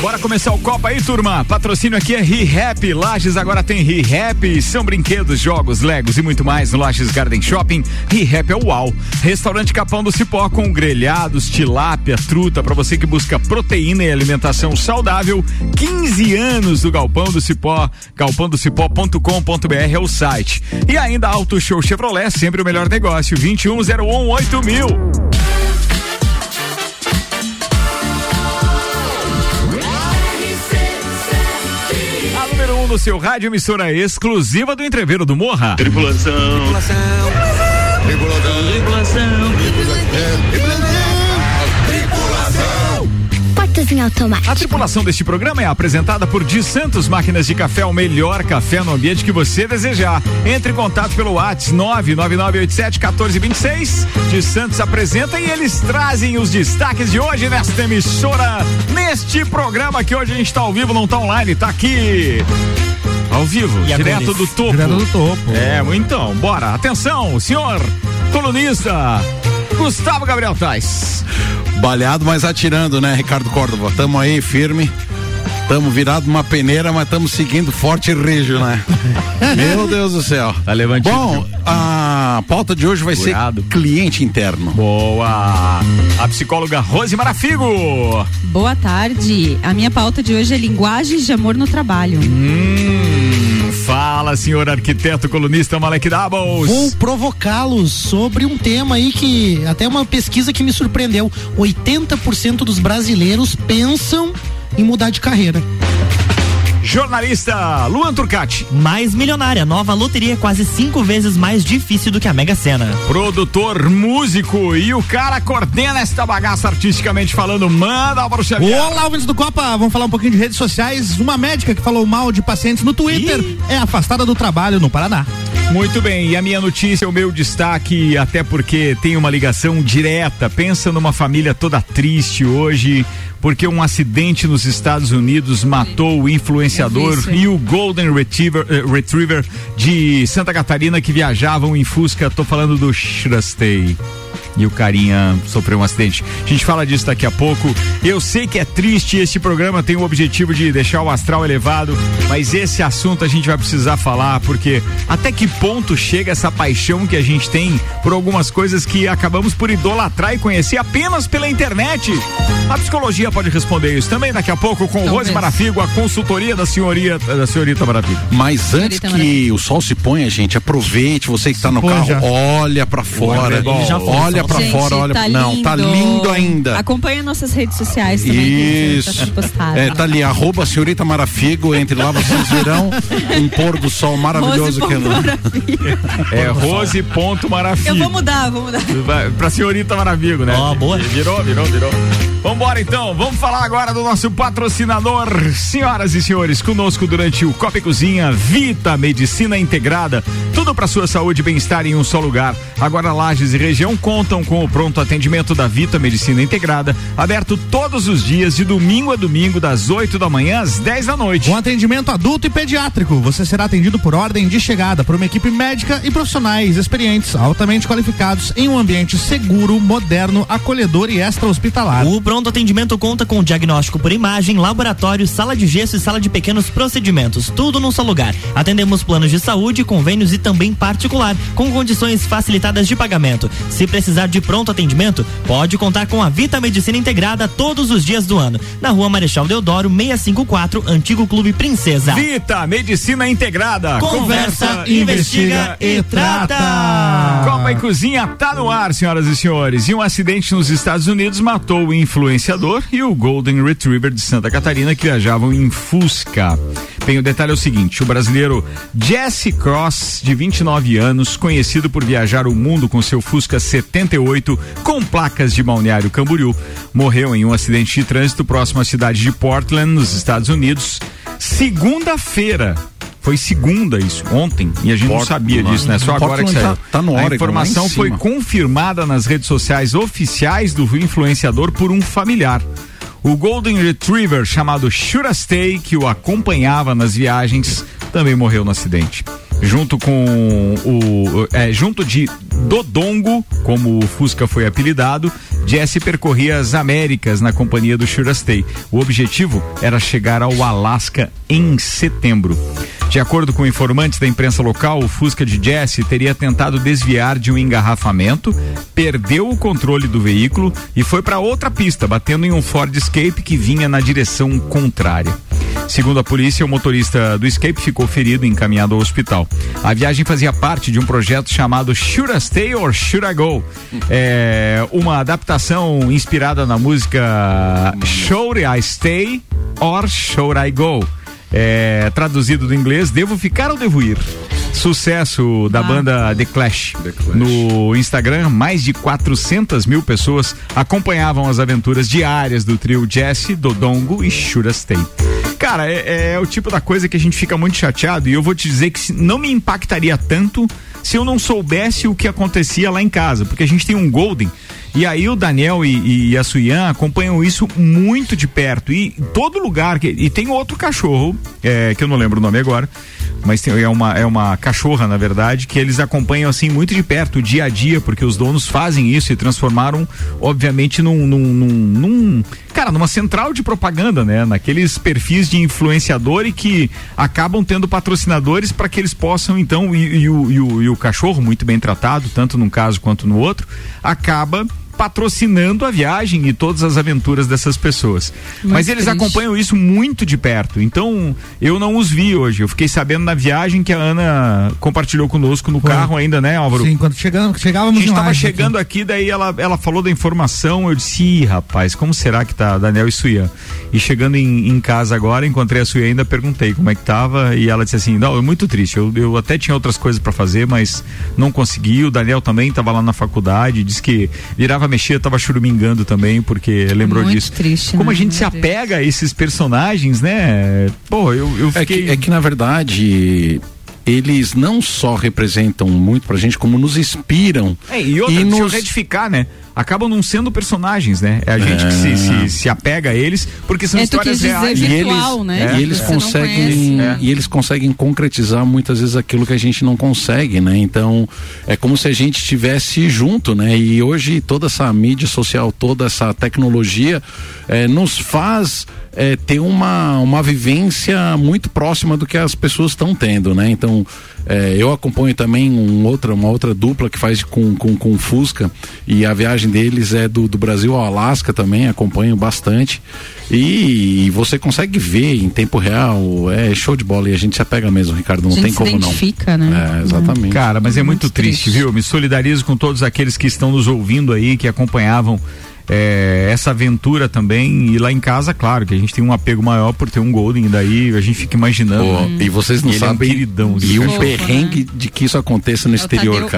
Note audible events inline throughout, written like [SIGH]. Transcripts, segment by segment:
Bora começar o Copa aí, turma. Patrocínio aqui é ReHap. Lages agora tem ReHap. São brinquedos, jogos, legos e muito mais no Lages Garden Shopping. ReHap é o UAU. Restaurante Capão do Cipó com grelhados, tilápia, truta para você que busca proteína e alimentação saudável. 15 anos do Galpão do Cipó. galpãodocipó.com.br é o site. E ainda Auto Show Chevrolet, sempre o melhor negócio. 2101 no seu rádio emissora exclusiva do Entreveiro do Morra. Tripulação. Tripulação. Tripulação. Tripulação. Tripulação. Em automático. A tripulação deste programa é apresentada por Di Santos Máquinas de Café, o melhor café no ambiente que você desejar. Entre em contato pelo WhatsApp 99987-1426. Di Santos apresenta e eles trazem os destaques de hoje nesta emissora, neste programa que hoje a gente está ao vivo, não está online, está aqui. Ao vivo, e direto do topo. Direto do topo. É, então, bora. Atenção, senhor colunista Gustavo Gabriel Tais. Baleado, mas atirando, né, Ricardo Córdova? Tamo aí firme. Tamo virado uma peneira, mas estamos seguindo forte e rijo, né? [LAUGHS] Meu Deus do céu. Tá levantando. Bom, a pauta de hoje vai Curado. ser cliente interno. Boa. A psicóloga Rose Marafigo. Boa tarde. A minha pauta de hoje é linguagens de amor no trabalho. Hum, fala, senhor arquiteto colunista Malek Doubles. Vou provocá-los sobre um tema aí que até uma pesquisa que me surpreendeu. 80% dos brasileiros pensam em mudar de carreira. Jornalista Luan Turcati. Mais milionária, nova loteria é quase cinco vezes mais difícil do que a Mega Sena. Produtor, músico e o cara coordena esta bagaça artisticamente falando. Manda Álvaro Xavier. Olá, ouvintes do Copa. Vamos falar um pouquinho de redes sociais. Uma médica que falou mal de pacientes no Twitter Ih. é afastada do trabalho no Paraná. Muito bem, e a minha notícia, o meu destaque, até porque tem uma ligação direta. Pensa numa família toda triste hoje, porque um acidente nos Estados Unidos matou o influenciador e o Golden Retriever, uh, Retriever de Santa Catarina que viajavam em Fusca. Tô falando do Shrastey e o carinha sofreu um acidente. A gente fala disso daqui a pouco. Eu sei que é triste, este programa tem o objetivo de deixar o astral elevado, mas esse assunto a gente vai precisar falar, porque até que ponto chega essa paixão que a gente tem por algumas coisas que acabamos por idolatrar e conhecer apenas pela internet? A psicologia pode responder isso também daqui a pouco com o Rose Marafigo, a consultoria da senhoria, da senhorita Marafigo. Mas antes que Marafigo. o sol se ponha, gente, aproveite, você que está no carro, já. olha para fora, olha pra Gente, fora, olha. Tá não, tá lindo ainda. Acompanhe nossas redes sociais também. Isso. Tá, é, tá ali, arroba senhorita Marafigo, entre lá vocês verão um pôr do sol maravilhoso que é Rose ponto Marafigo. Eu vou mudar, vou mudar. Pra senhorita Marafigo, né? Ó, oh, boa. Virou, virou, virou. Vambora então, vamos falar agora do nosso patrocinador. Senhoras e senhores, conosco durante o Copa e Cozinha, Vita Medicina Integrada. Tudo para sua saúde e bem-estar em um só lugar. Agora Lages e região contam com o pronto atendimento da Vita Medicina Integrada, aberto todos os dias de domingo a domingo das 8 da manhã às 10 da noite. Com atendimento adulto e pediátrico, você será atendido por ordem de chegada por uma equipe médica e profissionais experientes, altamente qualificados em um ambiente seguro, moderno, acolhedor e extra-hospitalar. O pronto atendimento conta com diagnóstico por imagem, laboratório, sala de gesso e sala de pequenos procedimentos, tudo num só lugar. Atendemos planos de saúde, convênios e também particular, com condições facilitadas de pagamento. Se precisar de de pronto atendimento, pode contar com a Vita Medicina Integrada todos os dias do ano. Na rua Marechal Deodoro, 654, Antigo Clube Princesa. Vita Medicina Integrada. Conversa, Conversa investiga e trata. Copa e Cozinha tá no ar, senhoras e senhores. E um acidente nos Estados Unidos matou o influenciador e o Golden Retriever de Santa Catarina que viajavam em Fusca. Bem, o detalhe é o seguinte: o brasileiro Jesse Cross, de 29 anos, conhecido por viajar o mundo com seu Fusca 78 com placas de Balneário Camboriú. Morreu em um acidente de trânsito próximo à cidade de Portland, nos Estados Unidos, segunda-feira. Foi segunda isso, ontem, e a gente Portland, não sabia disso, né? Só agora que saiu. Tá, tá no a informação foi confirmada nas redes sociais oficiais do influenciador por um familiar. O Golden Retriever chamado Shurastay, que o acompanhava nas viagens, também morreu no acidente junto com o é, junto de Dodongo, como o Fusca foi apelidado, Jesse percorria as Américas na companhia do Shurastay. O objetivo era chegar ao Alasca em setembro. De acordo com informantes da imprensa local, o Fusca de Jesse teria tentado desviar de um engarrafamento, perdeu o controle do veículo e foi para outra pista, batendo em um Ford Escape que vinha na direção contrária. Segundo a polícia, o motorista do Escape ficou ferido e encaminhado ao hospital. A viagem fazia parte de um projeto chamado Should I Stay or Should I Go? É uma adaptação inspirada na música Should I Stay or Should I Go? É, traduzido do inglês, devo ficar ou devo ir? Sucesso da Ah. banda The Clash. No Instagram, mais de 400 mil pessoas acompanhavam as aventuras diárias do trio Jesse, Dodongo e Shurastay. Cara, é, é o tipo da coisa que a gente fica muito chateado e eu vou te dizer que não me impactaria tanto se eu não soubesse o que acontecia lá em casa, porque a gente tem um Golden e aí o Daniel e, e a Suyan acompanham isso muito de perto e todo lugar que, e tem outro cachorro é, que eu não lembro o nome agora, mas tem- é uma é uma cachorra na verdade que eles acompanham assim muito de perto dia a dia porque os donos fazem isso e transformaram obviamente num, num, num- num- cara numa central de propaganda né? Naqueles perfis de influenciador e que acabam tendo patrocinadores para que eles possam então e, e o, e o- e o cachorro muito bem tratado tanto num caso quanto no outro acaba patrocinando a viagem e todas as aventuras dessas pessoas. Muito Mas eles triste. acompanham isso muito de perto. Então, eu não os vi hoje. Eu fiquei sabendo na viagem que a Ana compartilhou conosco no Foi. carro ainda, né, Álvaro? Sim, quando chegamos, A chegávamos gente em estava chegando aqui, daí ela, ela falou da informação, eu disse, Ih, rapaz, como será que tá Daniel e Suyan? E chegando em, em casa agora, encontrei a Suyan e ainda perguntei como é que tava, e ela disse assim, não, é muito triste, eu, eu até tinha outras coisas para fazer, mas não consegui, o Daniel também estava lá na faculdade, disse que virava mexer, tava churumingando também, porque lembrou Muito disso. triste, Como né? a gente se Meu Deus. apega a esses personagens, né? Pô, eu, eu É fiquei... que, é que na verdade eles não só representam muito pra gente, como nos inspiram. É, e outra, E nos- retificar, né? Acabam não sendo personagens, né? É a gente que se, se, se apega a eles, porque são É, histórias reais. E virtual, eles, né? e eles conseguem conhece. É. e eles conseguem concretizar muitas vezes aquilo que a gente não consegue, né? Então é como se a gente estivesse junto, né? E hoje toda essa mídia social, toda essa tecnologia eh, nos faz eh, ter uma, uma vivência muito próxima do que as pessoas estão tendo, né? Então eh, eu acompanho também um outra, uma outra dupla que faz com, com, com Fusca e a viagem deles é do, do Brasil ao Alasca também, acompanho bastante. E, e você consegue ver em tempo real, é show de bola e a gente se apega mesmo, Ricardo, não a gente tem se como não. né? É, exatamente. Cara, mas é muito, Muito triste, triste. viu? Me solidarizo com todos aqueles que estão nos ouvindo aí, que acompanhavam é, essa aventura também. E lá em casa, claro, que a gente tem um apego maior por ter um Golden, e daí a gente fica imaginando. Pô, né? E vocês não Ele é um sabem. queridão, e um cachorro, perrengue de que isso aconteça no É o exterior, Tadeu.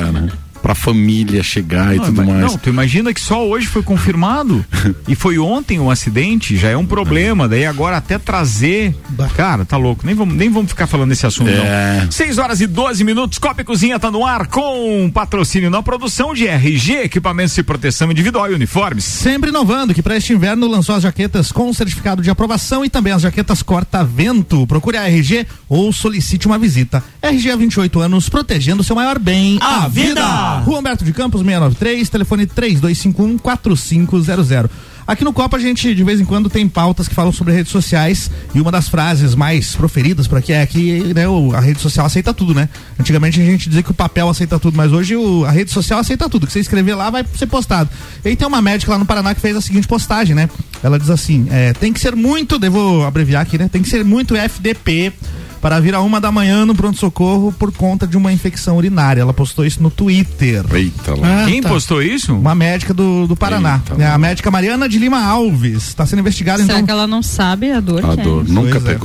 Pra família chegar e Não, tudo mas- mais. Não, tu imagina que só hoje foi confirmado [LAUGHS] e foi ontem um acidente, já é um problema. Daí agora até trazer. Cara, tá louco. Nem vamos, nem vamos ficar falando desse assunto, É. não. 6 horas e 12 minutos. Copa e Cozinha tá no ar com patrocínio na produção de RG, equipamentos de proteção individual e uniformes. Sempre inovando, que para este inverno lançou as jaquetas com certificado de aprovação e também as jaquetas corta-vento. Procure a RG ou solicite uma visita. RG há 28 anos, protegendo seu maior bem, A vida! Rua Humberto de Campos, 693, telefone 3251-4500. Aqui no Copa a gente de vez em quando tem pautas que falam sobre redes sociais e uma das frases mais proferidas por aqui é que né, a rede social aceita tudo, né? Antigamente a gente dizia que o papel aceita tudo, mas hoje o- a rede social aceita tudo. Que você escrever lá vai ser postado. E aí tem uma médica lá no Paraná que fez a seguinte postagem, né? Ela diz assim: é, tem que ser muito, devo abreviar aqui, né? Tem que ser muito FDP para vir a uma da manhã no pronto-socorro por conta de uma infecção urinária. Ela postou isso no Twitter. Eita lá. Ah, Quem tá. postou isso? Uma médica do, do Paraná. Eita, É a médica Mariana de Lima Alves. Está sendo investigada, Será então. que ela não sabe a dor A que dor. é? Nunca Pois é.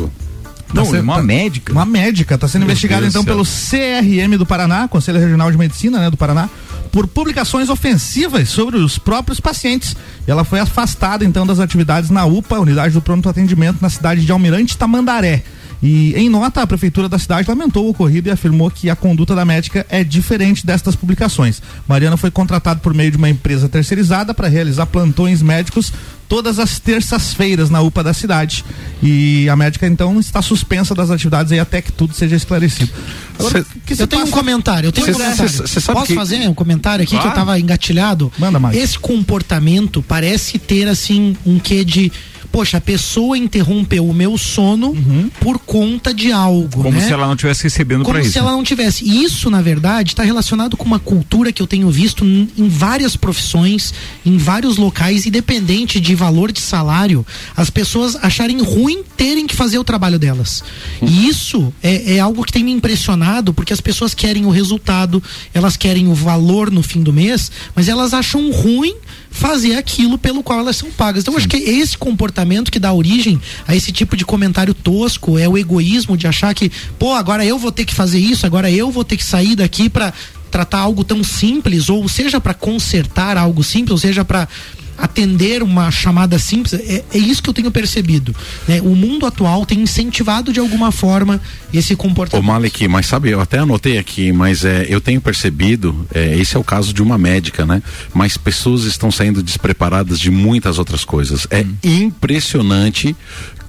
Não, Tá uma sendo- médica. Uma médica está sendo Meu investigada Deus então do pelo CRM do Paraná, Conselho Regional de Medicina, né, do Paraná, por publicações ofensivas sobre os próprios pacientes. E ela foi afastada então das atividades na UPA, unidade do pronto atendimento na cidade de Almirante Tamandaré. E em nota, a prefeitura da cidade lamentou o ocorrido e afirmou que a conduta da médica é diferente destas publicações. Mariana foi contratada por meio de uma empresa terceirizada para realizar plantões médicos todas as terças-feiras na UPA da cidade. E a médica então está suspensa das atividades aí até que tudo seja esclarecido. Agora, Cê, eu tenho um comentário, eu tenho um comentário. Cê, cê Posso que... fazer um comentário aqui claro. que eu estava engatilhado? Manda mais. Esse comportamento parece ter assim um quê de poxa, a pessoa interrompeu o meu sono uhum. por conta de algo. Como né? se ela não tivesse recebendo para isso. Como se ela não tivesse. Isso, na verdade, está relacionado com uma cultura que eu tenho visto em várias profissões, em vários locais, independente de valor de salário, as pessoas acharem ruim terem que fazer o trabalho delas. Uhum. E isso é, é algo que tem me impressionado, porque as pessoas querem o resultado, elas querem o valor no fim do mês, mas elas acham ruim fazer aquilo pelo qual elas são pagas. Então, acho que esse comportamento que dá origem a esse tipo de comentário tosco é o egoísmo de achar que, pô, agora eu vou ter que fazer isso, agora eu vou ter que sair daqui para tratar algo tão simples, ou seja, para consertar algo simples, ou seja, para atender uma chamada simples, é, é, isso que eu tenho percebido. Né? O mundo atual tem incentivado de alguma forma esse comportamento. Ô Malek, mas sabe, eu até anotei aqui, mas é, eu tenho percebido, é, esse é o caso de uma médica, né? Mas pessoas estão saindo despreparadas de muitas outras coisas. É hum. impressionante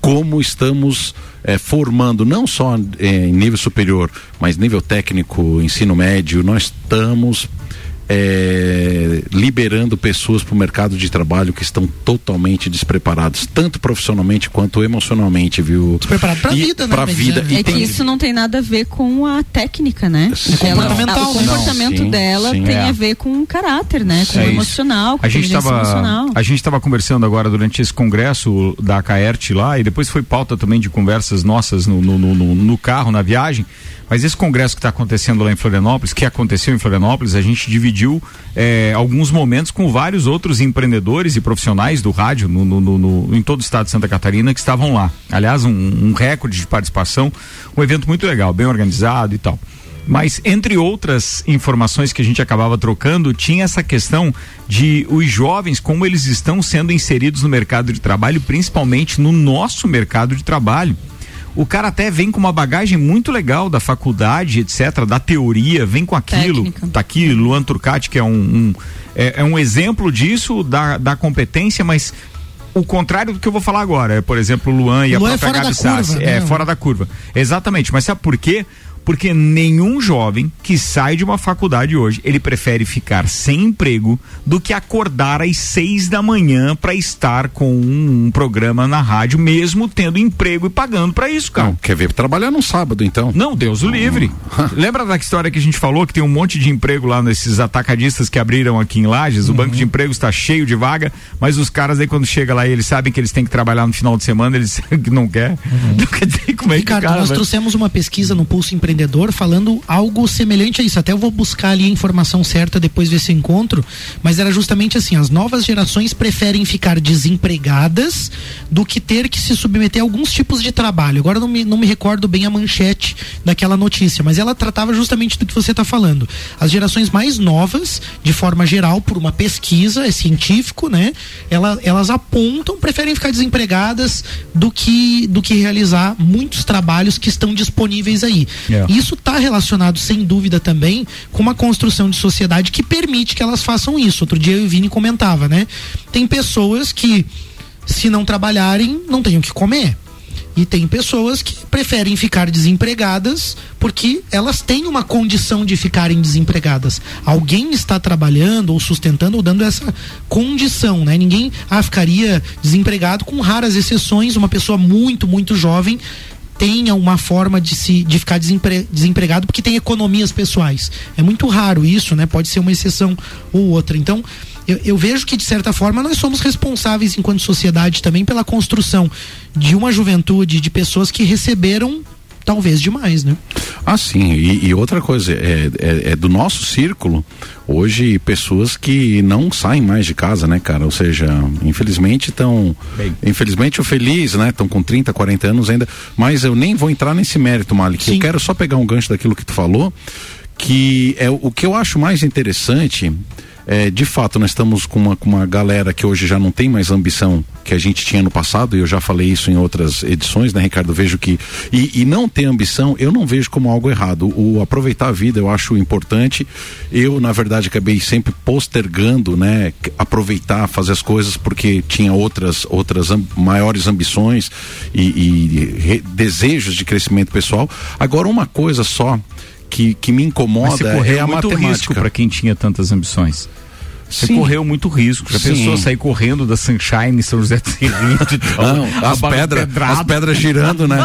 como estamos é, formando, não só é, em nível superior, mas nível técnico, ensino médio, nós estamos é, liberando pessoas para o mercado de trabalho que estão totalmente despreparados, tanto profissionalmente quanto emocionalmente, viu? Despreparado para a vida, né? Pra vida. É, é que isso não tem nada a ver com a técnica, né? É comportamental. Ela, o comportamento não, sim, dela sim, tem é. a ver com o caráter, né? Com o emocional, com a gente tava, A gente estava conversando agora durante esse congresso da Caert lá e depois foi pauta também de conversas nossas no, no, no, no carro, na viagem. Mas esse congresso que está acontecendo lá em Florianópolis, que aconteceu em Florianópolis, a gente dividiu é, alguns momentos com vários outros empreendedores e profissionais do rádio no, no, no, em todo o estado de Santa Catarina que estavam lá. Aliás, um, um recorde de participação, um evento muito legal, bem organizado e tal. Mas, entre outras informações que a gente acabava trocando, tinha essa questão de os jovens, como eles estão sendo inseridos no mercado de trabalho, principalmente no nosso mercado de trabalho o cara até vem com uma bagagem muito legal da faculdade, etc., da teoria, vem com aquilo. Técnica. Tá aqui, Luan Turcati, que é um, um é, é, um exemplo disso, da, da competência, mas o contrário do que eu vou falar agora. É, por exemplo, o Luan e o a Luan própria é Gabi Sassi. É, né? fora da curva. Exatamente. Mas sabe por quê? Porque nenhum jovem que sai de uma faculdade hoje, ele prefere ficar sem emprego do que acordar às seis da manhã para estar com um, um, programa na rádio, mesmo tendo emprego e pagando para isso, cara. Não, quer ver trabalhar no sábado, então? Não, Deus o livre. [LAUGHS] Lembra da história que a gente falou que tem um monte de emprego lá nesses atacadistas que abriram aqui em Lages? O uhum. banco de emprego está cheio de vaga, mas os caras aí quando chega lá eles sabem que eles têm que trabalhar no final de semana, eles [LAUGHS] não quer. Uhum. Não quer dizer como é Ricardo, que cara, nós vai... trouxemos uma pesquisa no Pulso Empreendedor empreendedor falando algo semelhante a isso. Até eu vou buscar ali a informação certa depois desse encontro, mas era justamente assim: as novas gerações preferem ficar desempregadas do que ter que se submeter a alguns tipos de trabalho. Agora não me, não me recordo bem a manchete daquela notícia, mas ela tratava justamente do que você está falando. As gerações mais novas, de forma geral, por uma pesquisa, é científico, né? Ela, elas apontam, preferem ficar desempregadas do que, do que realizar muitos trabalhos que estão disponíveis aí. Yeah. Isso está relacionado, sem dúvida, também com uma construção de sociedade que permite que elas façam isso. Outro dia eu e o Vini comentava, né? Tem pessoas que, se não trabalharem, não têm o que comer. E tem pessoas que preferem ficar desempregadas porque elas têm uma condição de ficarem desempregadas. Alguém está trabalhando ou sustentando ou dando essa condição, né? Ninguém ah, ficaria desempregado com raras exceções, uma pessoa muito, muito jovem tenha uma forma de se de ficar desempre, desempregado porque tem economias pessoais. É muito raro isso, né? Pode ser uma exceção ou outra. Então, eu, eu, vejo que, de certa forma, nós somos responsáveis, enquanto sociedade, também pela construção de uma juventude, de pessoas que receberam talvez demais, né? Ah, sim. E, e outra coisa, é, é, é, do nosso círculo, hoje, pessoas que não saem mais de casa, né, cara? Ou seja, infelizmente estão. Infelizmente o feliz, né? Estão com 30, 40 anos ainda. Mas eu nem vou entrar nesse mérito, Malik. Sim. Eu quero só pegar um gancho daquilo que tu falou, que é o que eu acho mais interessante é, de fato, nós estamos com uma, com uma galera que hoje já não tem mais ambição que a gente tinha no passado, e eu já falei isso em outras edições, né, Ricardo? Vejo que. E, e não ter ambição, eu não vejo como algo errado. O aproveitar a vida eu acho importante. Eu, na verdade, acabei sempre postergando, né? Aproveitar, fazer as coisas porque tinha outras, outras amb maiores ambições e, e desejos de crescimento pessoal. Agora, uma coisa só que, que me incomoda é a muito matemática. para quem tinha tantas ambições. Você Sim. correu muito risco. Sim. pensou sair correndo da Sunshine São José do Não, as pedras, as pedras girando, né?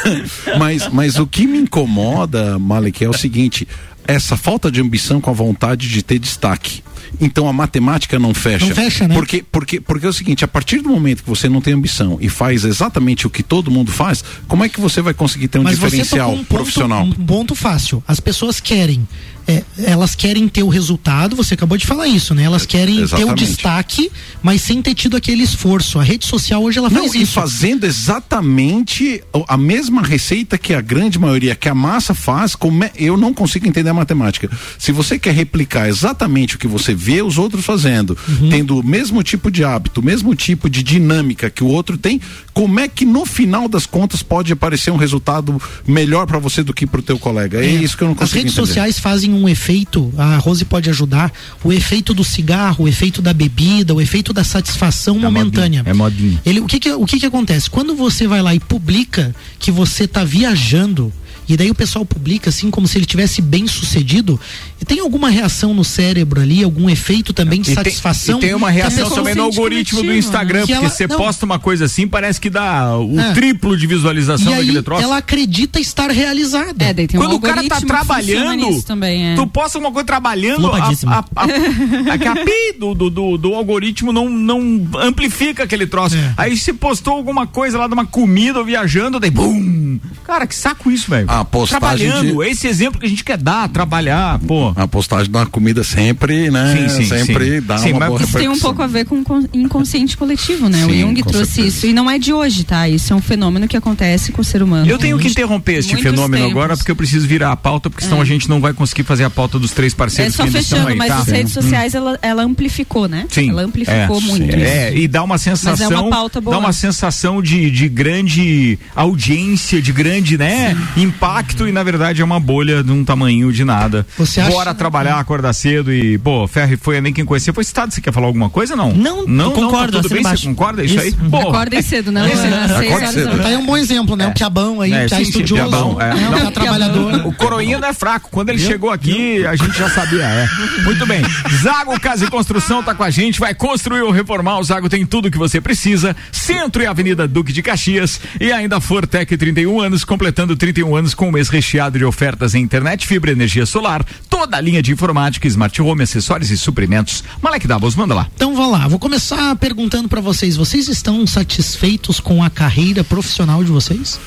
[LAUGHS] mas, mas o que me incomoda, Malek, é o seguinte: essa falta de ambição com a vontade de ter destaque. Então a matemática não fecha. Não fecha, né? Porque, porque, porque é o seguinte, a partir do momento que você não tem ambição e faz exatamente o que todo mundo faz, como é que você vai conseguir ter um Mas diferencial um profissional? um ponto fácil. As pessoas querem é, elas querem ter o resultado, você acabou de falar isso, né? Elas querem Exatamente. ter o destaque, mas sem ter tido aquele esforço. A rede social hoje ela faz Não, isso. E fazendo exatamente a mesma receita que a grande maioria, que a massa faz, como é, eu não consigo entender a matemática. Se você quer replicar exatamente o que você vê os outros fazendo, uhum. tendo o mesmo tipo de hábito, o mesmo tipo de dinâmica que o outro tem, como é que no final das contas pode aparecer um resultado melhor para você do que para o teu colega? É, é, isso que eu não consigo entender. As redes sociais fazem um efeito, a Rose pode ajudar, o efeito do cigarro, o efeito da bebida, o efeito da satisfação é momentânea. Modinha, é modinho. Ele, o que que, o que que acontece? Quando você vai lá e publica que você está viajando, e daí o pessoal publica assim como se ele tivesse bem sucedido. E tem alguma reação no cérebro ali, algum efeito também de e satisfação? Tem, e tem uma reação também no algoritmo do Instagram, né? porque você posta uma coisa assim, parece que dá o é. triplo de visualização daquele troço. Ela acredita estar realizada. É, um Quando o cara tá trabalhando, também, é. tu posta uma coisa trabalhando, a, a, a, a, pi do, do, do, do, algoritmo não, não amplifica aquele troço. É. Aí se postou alguma coisa lá de uma comida ou viajando, daí bum! Cara, que saco isso, velho a postagem trabalhando, de... esse exemplo que a gente quer dar, trabalhar, pô. A postagem da comida sempre, né? Sim, sim, sempre sim. dá sim, uma boa Isso tem um pouco a ver com inconsciente coletivo, né? Sim, o Jung trouxe certeza. isso e não é de hoje, tá? Isso é um fenômeno que acontece com o ser humano. Eu tenho que interromper este fenômeno tempos. agora porque eu preciso virar a pauta, porque senão é. a gente não vai conseguir fazer a pauta dos três parceiros é só que fechando, aí, mas tá? as redes sociais ela, ela amplificou, né? Sim. Ela amplificou é, muito. É, e dá uma sensação, é uma pauta boa. dá uma sensação de, de grande audiência, de grande, né, sim. impacto e na verdade é uma bolha de um tamanho de nada. Você Bora acha... trabalhar, acordar cedo e, pô, Ferri foi nem quem conhecia. Foi citado, você quer falar alguma coisa? Não. Não, não, concordo. Não, tá tudo bem, você concorda? Isso, isso aí? Pô, Acordem cedo, [LAUGHS] não. Esse, Acorde cedo. Tá aí um bom exemplo, né? É. O Piabão aí, é, que é estudioso, Piabão, é. Não, é trabalhador. [LAUGHS] O Coroinha não é fraco. Quando ele chegou aqui, a gente já sabia, é. Muito bem. Zago Casa e Construção tá com a gente, vai construir ou reformar. O Zago tem tudo que você precisa. Centro e Avenida Duque de Caxias. E ainda Fortec 31 anos, completando 31 anos com um mês recheado de ofertas em internet, fibra, energia solar, toda a linha de informática, smart home, acessórios e suprimentos. Malek Davos, manda lá. Então vamos lá, vou começar perguntando para vocês, vocês estão satisfeitos com a carreira profissional de vocês?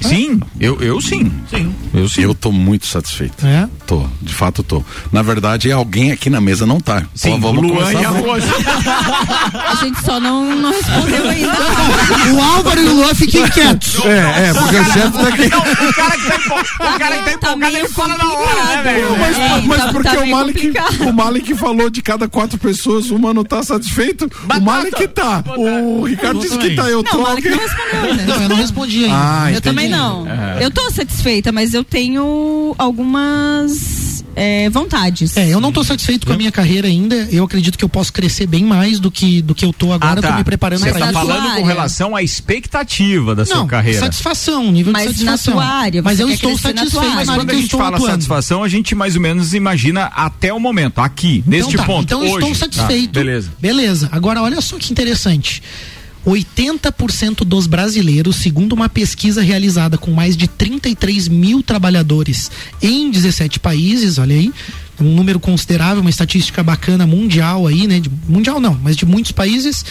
Sim, eu, eu sim. Sim. Eu sim. Eu tô muito satisfeito. É? Tô, de fato tô. Na verdade, alguém aqui na mesa não tá. Sim, Pô, vamos Luan começar. A, a gente só não, não respondeu ainda. [LAUGHS] o Álvaro e o Luan fiquem quietos. É, é, porque o chefe tá aqui. o cara que tá, o cara que tá empolgado, ele fala na hora, né, velho? Mas, é, mas tá, porque tá o, Malik, o Malik falou de cada quatro pessoas, uma não tá satisfeito. Batata. O Malik tá. O Ricardo disse que tá. Eu tô. Não, o Malik não respondeu ainda. Não, eu não respondi ainda. Ah, eu também também não. É. Eu tô satisfeita, mas eu tenho algumas é, vontades. É, eu não tô satisfeito com a minha carreira ainda. Eu acredito que eu posso crescer bem mais do que, do que eu tô agora. Ah, tá. Tô me preparando Você tá falando com relação à expectativa da não, sua carreira. satisfação, nível mas de satisfação. Na tua área, mas eu estou satisfeito. Mas quando a gente fala atuando. satisfação, a gente mais ou menos imagina até o momento, aqui, neste então, tá, ponto. Então eu estou satisfeito. Tá, beleza. Beleza. Agora, olha só que interessante. 80% dos brasileiros, segundo uma pesquisa realizada com mais de 33 mil trabalhadores em 17 países, olha aí, um número considerável, uma estatística bacana mundial aí, né? De, mundial não, mas de muitos países.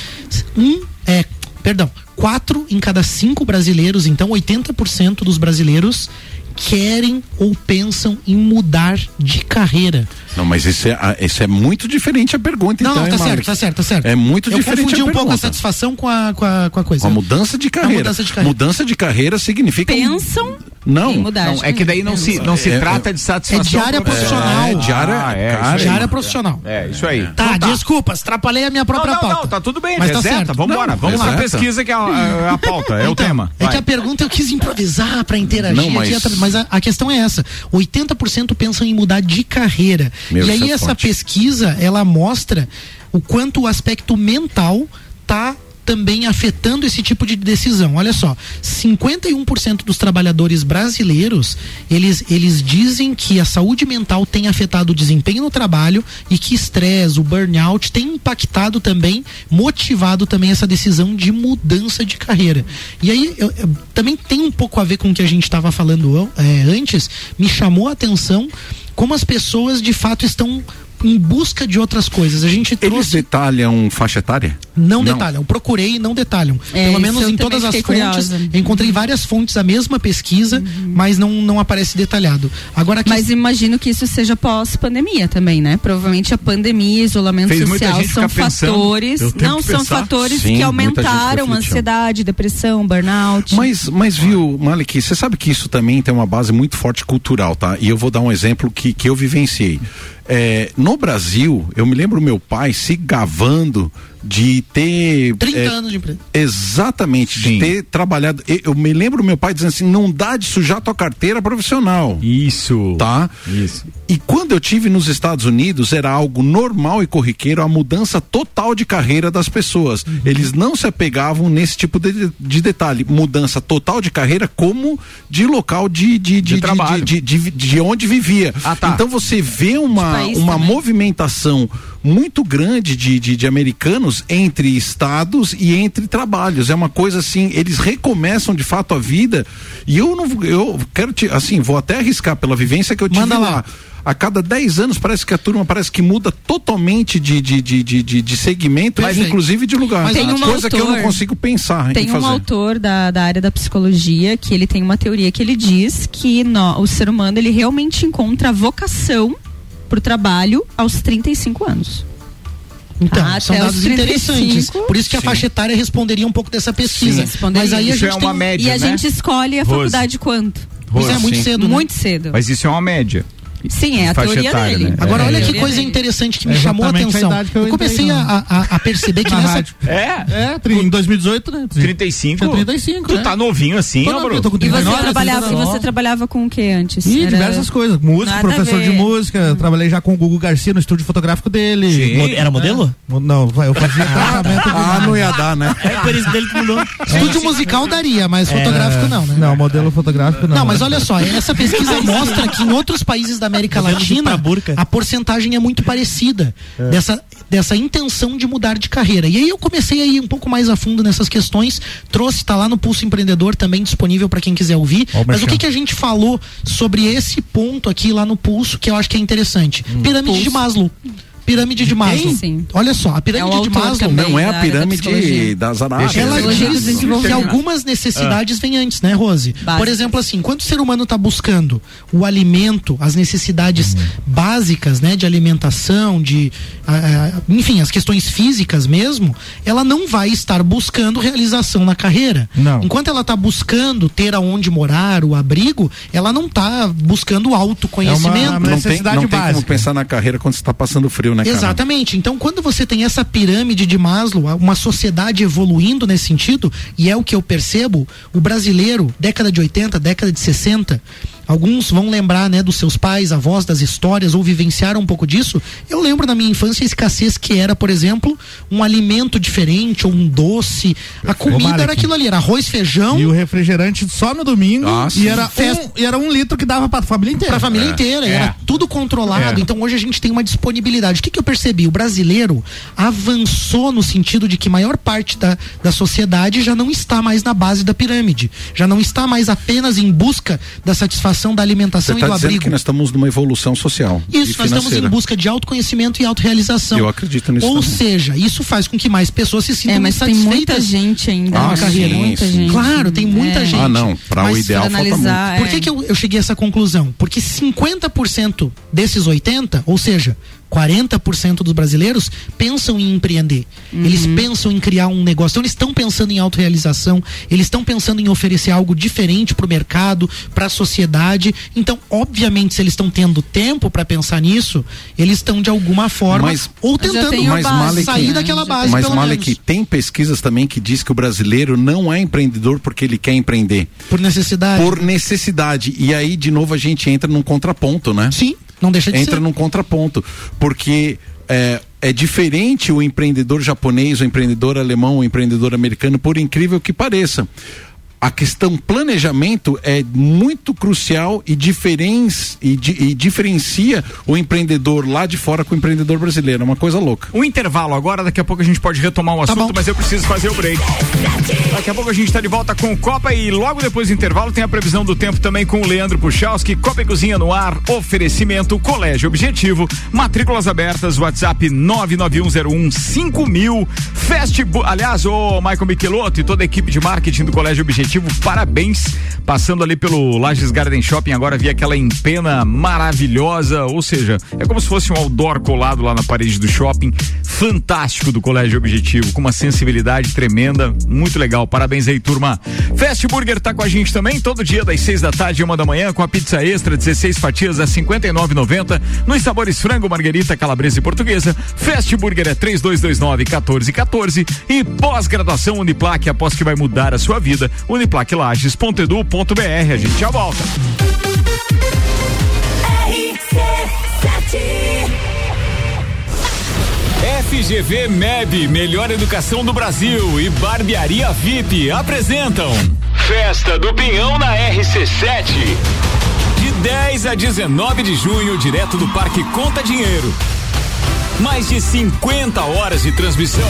Um, é, perdão, quatro em cada cinco brasileiros, então 80% dos brasileiros querem ou pensam em mudar de carreira. Não, mas isso é, isso é muito diferente a pergunta, não, então. Não, tá certo, tá certo, tá certo. É muito Eu diferente. Eu confundi um pouco a satisfação com a, com a, com a coisa. Com a mudança de carreira. A mudança de carreira, mudança de carreira significa. Pensam Não, não é que daí não se, não se é, trata de satisfação. É diária profissional. É, diária, ah, é, cara, diária profissional. É, isso aí. Tá, então tá. desculpa, atrapalhei a minha própria não, não, pauta. Não, tá tudo bem, mas reseta, tá certo. Vamos embora. Vamos lá, pesquisa que é a, a pauta, é então, o tema. Vai. É que a pergunta eu quis improvisar para interagir, não, mas, mas a, a, questão é essa: 80% pensam em mudar de carreira. Meu e aí essa forte. pesquisa ela mostra o quanto o aspecto mental tá também afetando esse tipo de decisão. Olha só, 51% dos trabalhadores brasileiros, eles, eles dizem que a saúde mental tem afetado o desempenho no trabalho e que estresse, o burnout tem impactado também, motivado também essa decisão de mudança de carreira. E aí, eu, eu, também tem um pouco a ver com o que a gente estava falando é, antes, me chamou a atenção como as pessoas de fato estão em busca de outras coisas. A gente trouxe... Eles detalham faixa etária? Não, não. detalham. Procurei e não detalham. É, Pelo menos em todas as fontes. Curiosa. Encontrei várias fontes, a mesma pesquisa, uhum. mas não, não aparece detalhado. Agora que... Mas imagino que isso seja pós-pandemia também, né? Provavelmente a pandemia, isolamento Fez social são fatores. Não, são fatores Sim, que aumentaram a ansiedade, depressão, burnout. Mas, mas viu, Malik, você sabe que isso também tem uma base muito forte cultural, tá? E eu vou dar um exemplo que, que eu vivenciei. É, no Brasil, eu me lembro meu pai se gavando de ter 30 é, anos de empresa. Exatamente, Sim. de ter trabalhado. Eu me lembro meu pai dizendo assim: não dá de sujar tua carteira profissional. Isso. Tá? Isso. E quando eu tive nos Estados Unidos, era algo normal e corriqueiro a mudança total de carreira das pessoas. Uhum. Eles não se apegavam nesse tipo de, de detalhe. Mudança total de carreira, como de local de, de, de, de trabalho. De, de, de, onde vivia. Ah, tá. Então você vê uma, uma movimentação muito grande de, de, de americanos entre estados e entre trabalhos. É uma coisa assim, eles recomeçam de fato a vida. E eu não eu quero te, assim, vou até arriscar pela vivência que eu tive Manda lá. lá a cada 10 anos parece que a turma parece que muda totalmente de, de, de, de, de segmento, mas inclusive de lugar. Mas tem uma coisa autor, que eu não consigo pensar tem um autor da, da área da psicologia que ele tem uma teoria que ele diz que no, o ser humano ele realmente encontra vocação para o trabalho aos 35 anos. Então, ah, são dados interessantes. Por isso que a faixa etária responderia um pouco dessa pesquisa. Sim, Mas aí a gente é uma tem... média, E a né? gente escolhe a Rose. faculdade quanto? Rose, é muito cedo, né? Muito cedo. Mas isso é uma média. Sim, é a teoria etária, dele. Né? Agora, é, olha que coisa dele. interessante que me é chamou a atenção. A eu, eu, comecei a, a, a, perceber que [LAUGHS] nessa. É? É, em 2018, né? 35? 35. Tu é. tá novinho assim, ó, Bruno? E você, trabalhava, e você trabalhava com o que antes? Ih, Era... diversas coisas. Música, professor de música. Hum. Trabalhei já com o Gugu Garcia no estúdio fotográfico dele. Era modelo? É. Não, eu fazia tratamento. Ah, não ia dar, né? É por isso dele que mudou. Estúdio musical daria, mas fotográfico não, né? Não, modelo fotográfico não. Não, mas olha só, essa pesquisa [LAUGHS] mostra que em outros países da América Latina a porcentagem é muito parecida é. dessa, dessa intenção de mudar de carreira. E aí eu comecei a ir um pouco mais a fundo nessas questões, trouxe, está lá no Pulso Empreendedor também disponível para quem quiser ouvir. Mas o que, que a gente falou sobre esse ponto aqui lá no Pulso que eu acho que é interessante? Hum. Pirâmide Pulso. de Maslow pirâmide de Maslow. Sim. Olha só, a pirâmide é de Maslow não é a pirâmide da das Arábias. Ela diz que algumas necessidades ah. vêm antes, né, Rose? Básicas. Por exemplo, assim, quando o ser humano está buscando o alimento, as necessidades uhum. básicas, né, de alimentação, de, uh, enfim, as questões físicas mesmo, ela não vai estar buscando realização na carreira. Não. Enquanto ela está buscando ter aonde morar, o abrigo, ela não está buscando autoconhecimento. É uma, uma necessidade não tem, não tem como pensar na carreira quando você está passando frio né, cara? Exatamente. Então, quando você tem essa pirâmide de Maslow, uma sociedade evoluindo nesse sentido, e é o que eu percebo, o brasileiro, década de 80, década de 60, Alguns vão lembrar, né, dos seus pais, avós, das histórias ou vivenciaram um pouco disso. Eu lembro na minha infância a escassez que era, por exemplo, um alimento diferente ou um doce. A comida era aquilo ali, era arroz, feijão. E o refrigerante só no domingo. Nossa. E era, um, e era um litro que dava para a família inteira. Para a família é. inteira. É. Era tudo controlado. É. Então hoje a gente tem uma disponibilidade. O que, que eu percebi? O brasileiro avançou no sentido de que maior parte da, da sociedade já não está mais na base da pirâmide. Já não está mais apenas em busca da satisfação da alimentação tá e do abrigo. que nós estamos numa evolução social. Isso, nós estamos em busca de autoconhecimento e autorrealização. Eu acredito nisso. Ou também. seja, isso faz com que mais pessoas se sintam é, mas tem muita gente ainda ah, na carreira. Sim, muita sim. gente. Claro, tem muita é. gente. Ah, não. Para o ideal analisar, falta muito. Por que, é. que eu, eu cheguei a essa conclusão? Porque 50% desses 80, ou seja, 40% dos brasileiros pensam em empreender. Uhum. Eles pensam em criar um negócio. Então, eles estão pensando em autorrealização, eles estão pensando em oferecer algo diferente para o mercado, para a sociedade. Então, obviamente, se eles estão tendo tempo para pensar nisso, eles estão de alguma forma mas, ou tentando mais Malek, sair daquela base. Mas, Malek, tem pesquisas também que diz que o brasileiro não é empreendedor porque ele quer empreender. Por necessidade. Por necessidade. E aí, de novo, a gente entra num contraponto, né? Sim. Não deixa de Entra ser. num contraponto. Porque é, é diferente o empreendedor japonês, o empreendedor alemão, o empreendedor americano, por incrível que pareça a questão planejamento é muito crucial e, e, di, e, diferencia o empreendedor lá de fora com o empreendedor brasileiro. É uma coisa louca. Um intervalo agora, daqui a pouco a gente pode retomar o tá assunto, mas eu preciso fazer o break. Daqui a pouco a gente está de volta com o Copa e logo depois do intervalo tem a previsão do tempo também com o Leandro Puchalski, Copa e Cozinha no ar, oferecimento, Colégio Objetivo, matrículas abertas, WhatsApp 991015000, Festival, aliás, o Michael Michelotto e toda a equipe de marketing do Colégio Objetivo parabéns. Passando ali pelo Lages Garden Shopping, agora vi aquela empena maravilhosa, ou seja, é como se fosse um outdoor colado lá na parede do shopping. Fantástico do Colégio Objetivo, com uma sensibilidade tremenda, muito legal. Parabéns aí, turma. Fast Burger tá com a gente também, todo dia das seis da tarde e uma da manhã, com a pizza extra, 16 fatias a 59,90. Nos sabores frango, marguerita, calabresa e portuguesa. Fast Burger é 3229 1414 e pós-graduação Uniplaque, após que vai mudar a sua vida uniplaquilages.edu.br. A gente já volta. FGV MEB, melhor educação do Brasil e Barbearia VIP apresentam Festa do Pinhão na RC7. De 10 a 19 de junho, direto do Parque Conta Dinheiro. Mais de 50 horas de transmissão.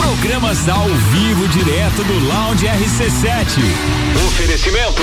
Programas ao vivo direto do Lounge RC7. Oferecimento.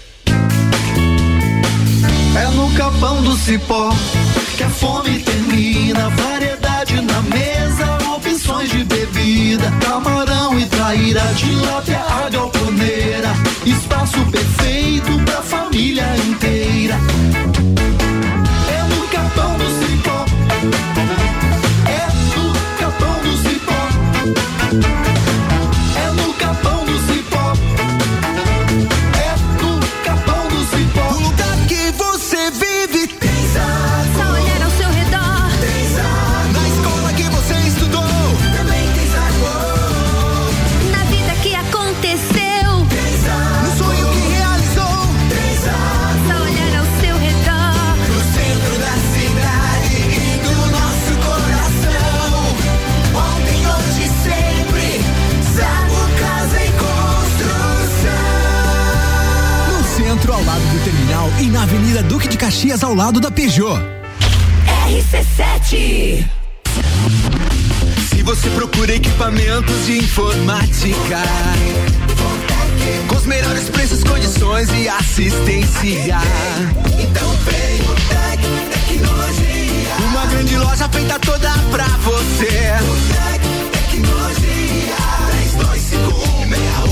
Capão do cipó que a fome termina. Variedade na mesa, opções de bebida. Camarão e traíra, tilápia, a galponeira. Espaço perfeito pra família inteira. Na Avenida Duque de Caxias, ao lado da Peugeot. RC7. Se você procura equipamentos de informática, com os melhores preços, condições e assistência. Então vem o Tec Tecnologia. Uma grande loja feita toda pra você. Tec Tecnologia. 32516112.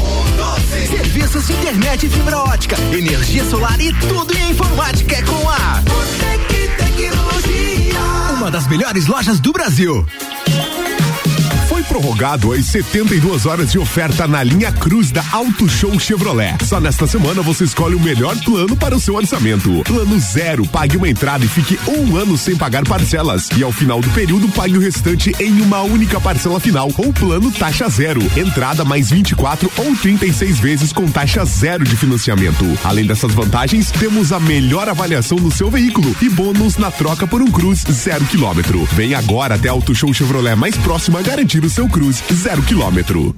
Serviços de internet e fibra ótica, energia solar e tudo em informática é com a Tec Tecnologia. uma das melhores lojas do Brasil. Prorrogado as 72 horas de oferta na linha Cruz da Auto Show Chevrolet. Só nesta semana você escolhe o melhor plano para o seu orçamento. Plano zero, pague uma entrada e fique um ano sem pagar parcelas. E ao final do período, pague o restante em uma única parcela final ou plano taxa zero. Entrada mais 24 ou 36 vezes com taxa zero de financiamento. Além dessas vantagens, temos a melhor avaliação no seu veículo e bônus na troca por um Cruz zero quilômetro. Vem agora até Auto Show Chevrolet mais próximo a garantir o Cruz zero quilômetro.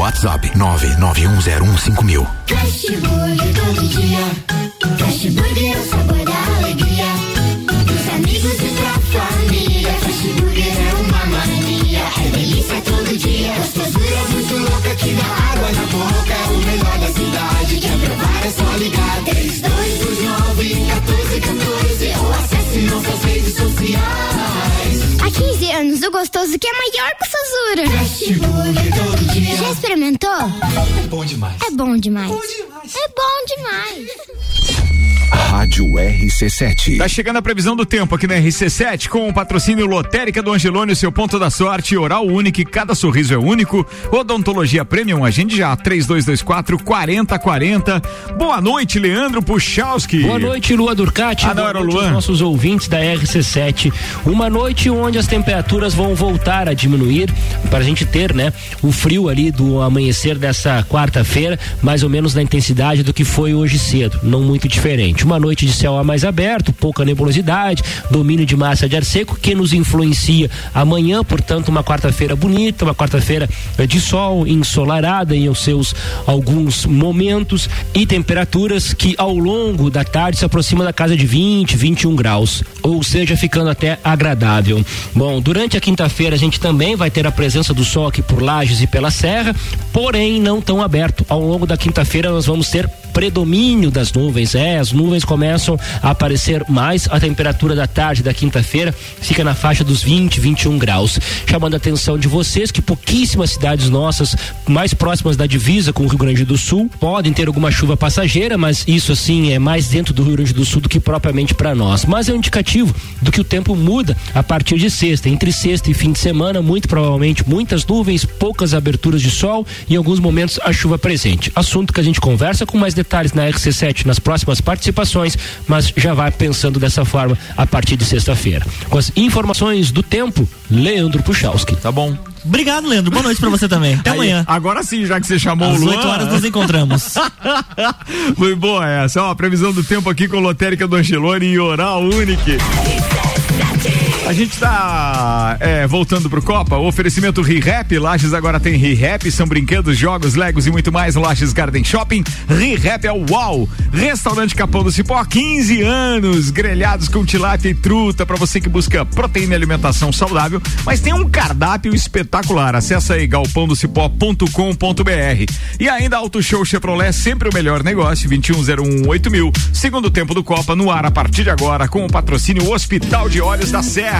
WhatsApp 991015000. Cash Burger todo dia. Cash Burger é o sabor da alegria. Dos amigos e pra família. Cash Burger é uma mania. É delícia todo dia. Gostosura muito louca que dá água na boca. É o melhor da cidade. Quer provar é só ligar. 3229 1414 ou acesse nossas redes sociais. Há 15 anos, o gostoso que é maior que o Sazura. Cash Burger todo dia. Já experimentou? É bom demais. É bom demais. Bom demais. É bom demais. Rádio RC7. Tá chegando a previsão do tempo aqui na RC7 com o patrocínio Lotérica do Angelone, o seu ponto da sorte, oral único, cada sorriso é único. Odontologia Premium, agende já, 3224 4040. Boa noite, Leandro Puchalski. Boa noite, Lua Durcati. Ah, não era o noite Luan. aos nossos ouvintes da RC7. Uma noite onde as temperaturas vão voltar a diminuir para a gente ter, né, o frio ali do amanhecer dessa quarta-feira, mais ou menos na intensidade do que foi hoje cedo, não muito diferente. Uma noite de céu mais aberto, pouca nebulosidade, domínio de massa de ar seco que nos influencia amanhã, portanto, uma quarta-feira bonita, uma quarta-feira eh, de sol, ensolarada em seus alguns momentos e temperaturas que ao longo da tarde se aproxima da casa de 20, 21 graus, ou seja, ficando até agradável. Bom, durante a quinta-feira a gente também vai ter a presença do sol aqui por Lages e pela Serra, porém não tão aberto. Ao longo da quinta-feira nós vamos ter predomínio das nuvens. É, as nuvens começam a aparecer mais. A temperatura da tarde da quinta-feira fica na faixa dos 20, 21 graus. Chamando a atenção de vocês que pouquíssimas cidades nossas mais próximas da divisa com o Rio Grande do Sul podem ter alguma chuva passageira, mas isso assim é mais dentro do Rio Grande do Sul do que propriamente para nós. Mas é um indicativo do que o tempo muda a partir de sexta. Entre sexta e fim de semana, muito provavelmente muitas nuvens, poucas aberturas de sol e em alguns momentos a chuva presente. Assunto que a gente conversa com mais detalhes na RC7 nas próximas participações, mas já vai pensando dessa forma a partir de sexta-feira. Com as informações do tempo, Leandro Puchalski. Tá bom. Obrigado, Leandro. Boa noite pra você também. Até Aí, amanhã. Agora sim, já que você chamou Às o Luan. 8 horas nos encontramos. [LAUGHS] Foi boa essa. Ó, a previsão do tempo aqui com Lotérica do Angelone e Oral Unique. A gente tá é, voltando pro Copa. O oferecimento ReHap. Lages agora tem ReHap. São brinquedos, jogos, legos e muito mais. Lages Garden Shopping. ReHap é o UAU. Restaurante Capão do Cipó. 15 anos. Grelhados com tilápia e truta. Pra você que busca proteína e alimentação saudável. Mas tem um cardápio espetacular. Acesse aí galpãodocipó.com.br. E ainda Auto Show Chevrolet. Sempre o melhor negócio. 21018000. mil. Segundo tempo do Copa no ar a partir de agora. Com o patrocínio Hospital de Olhos da Serra.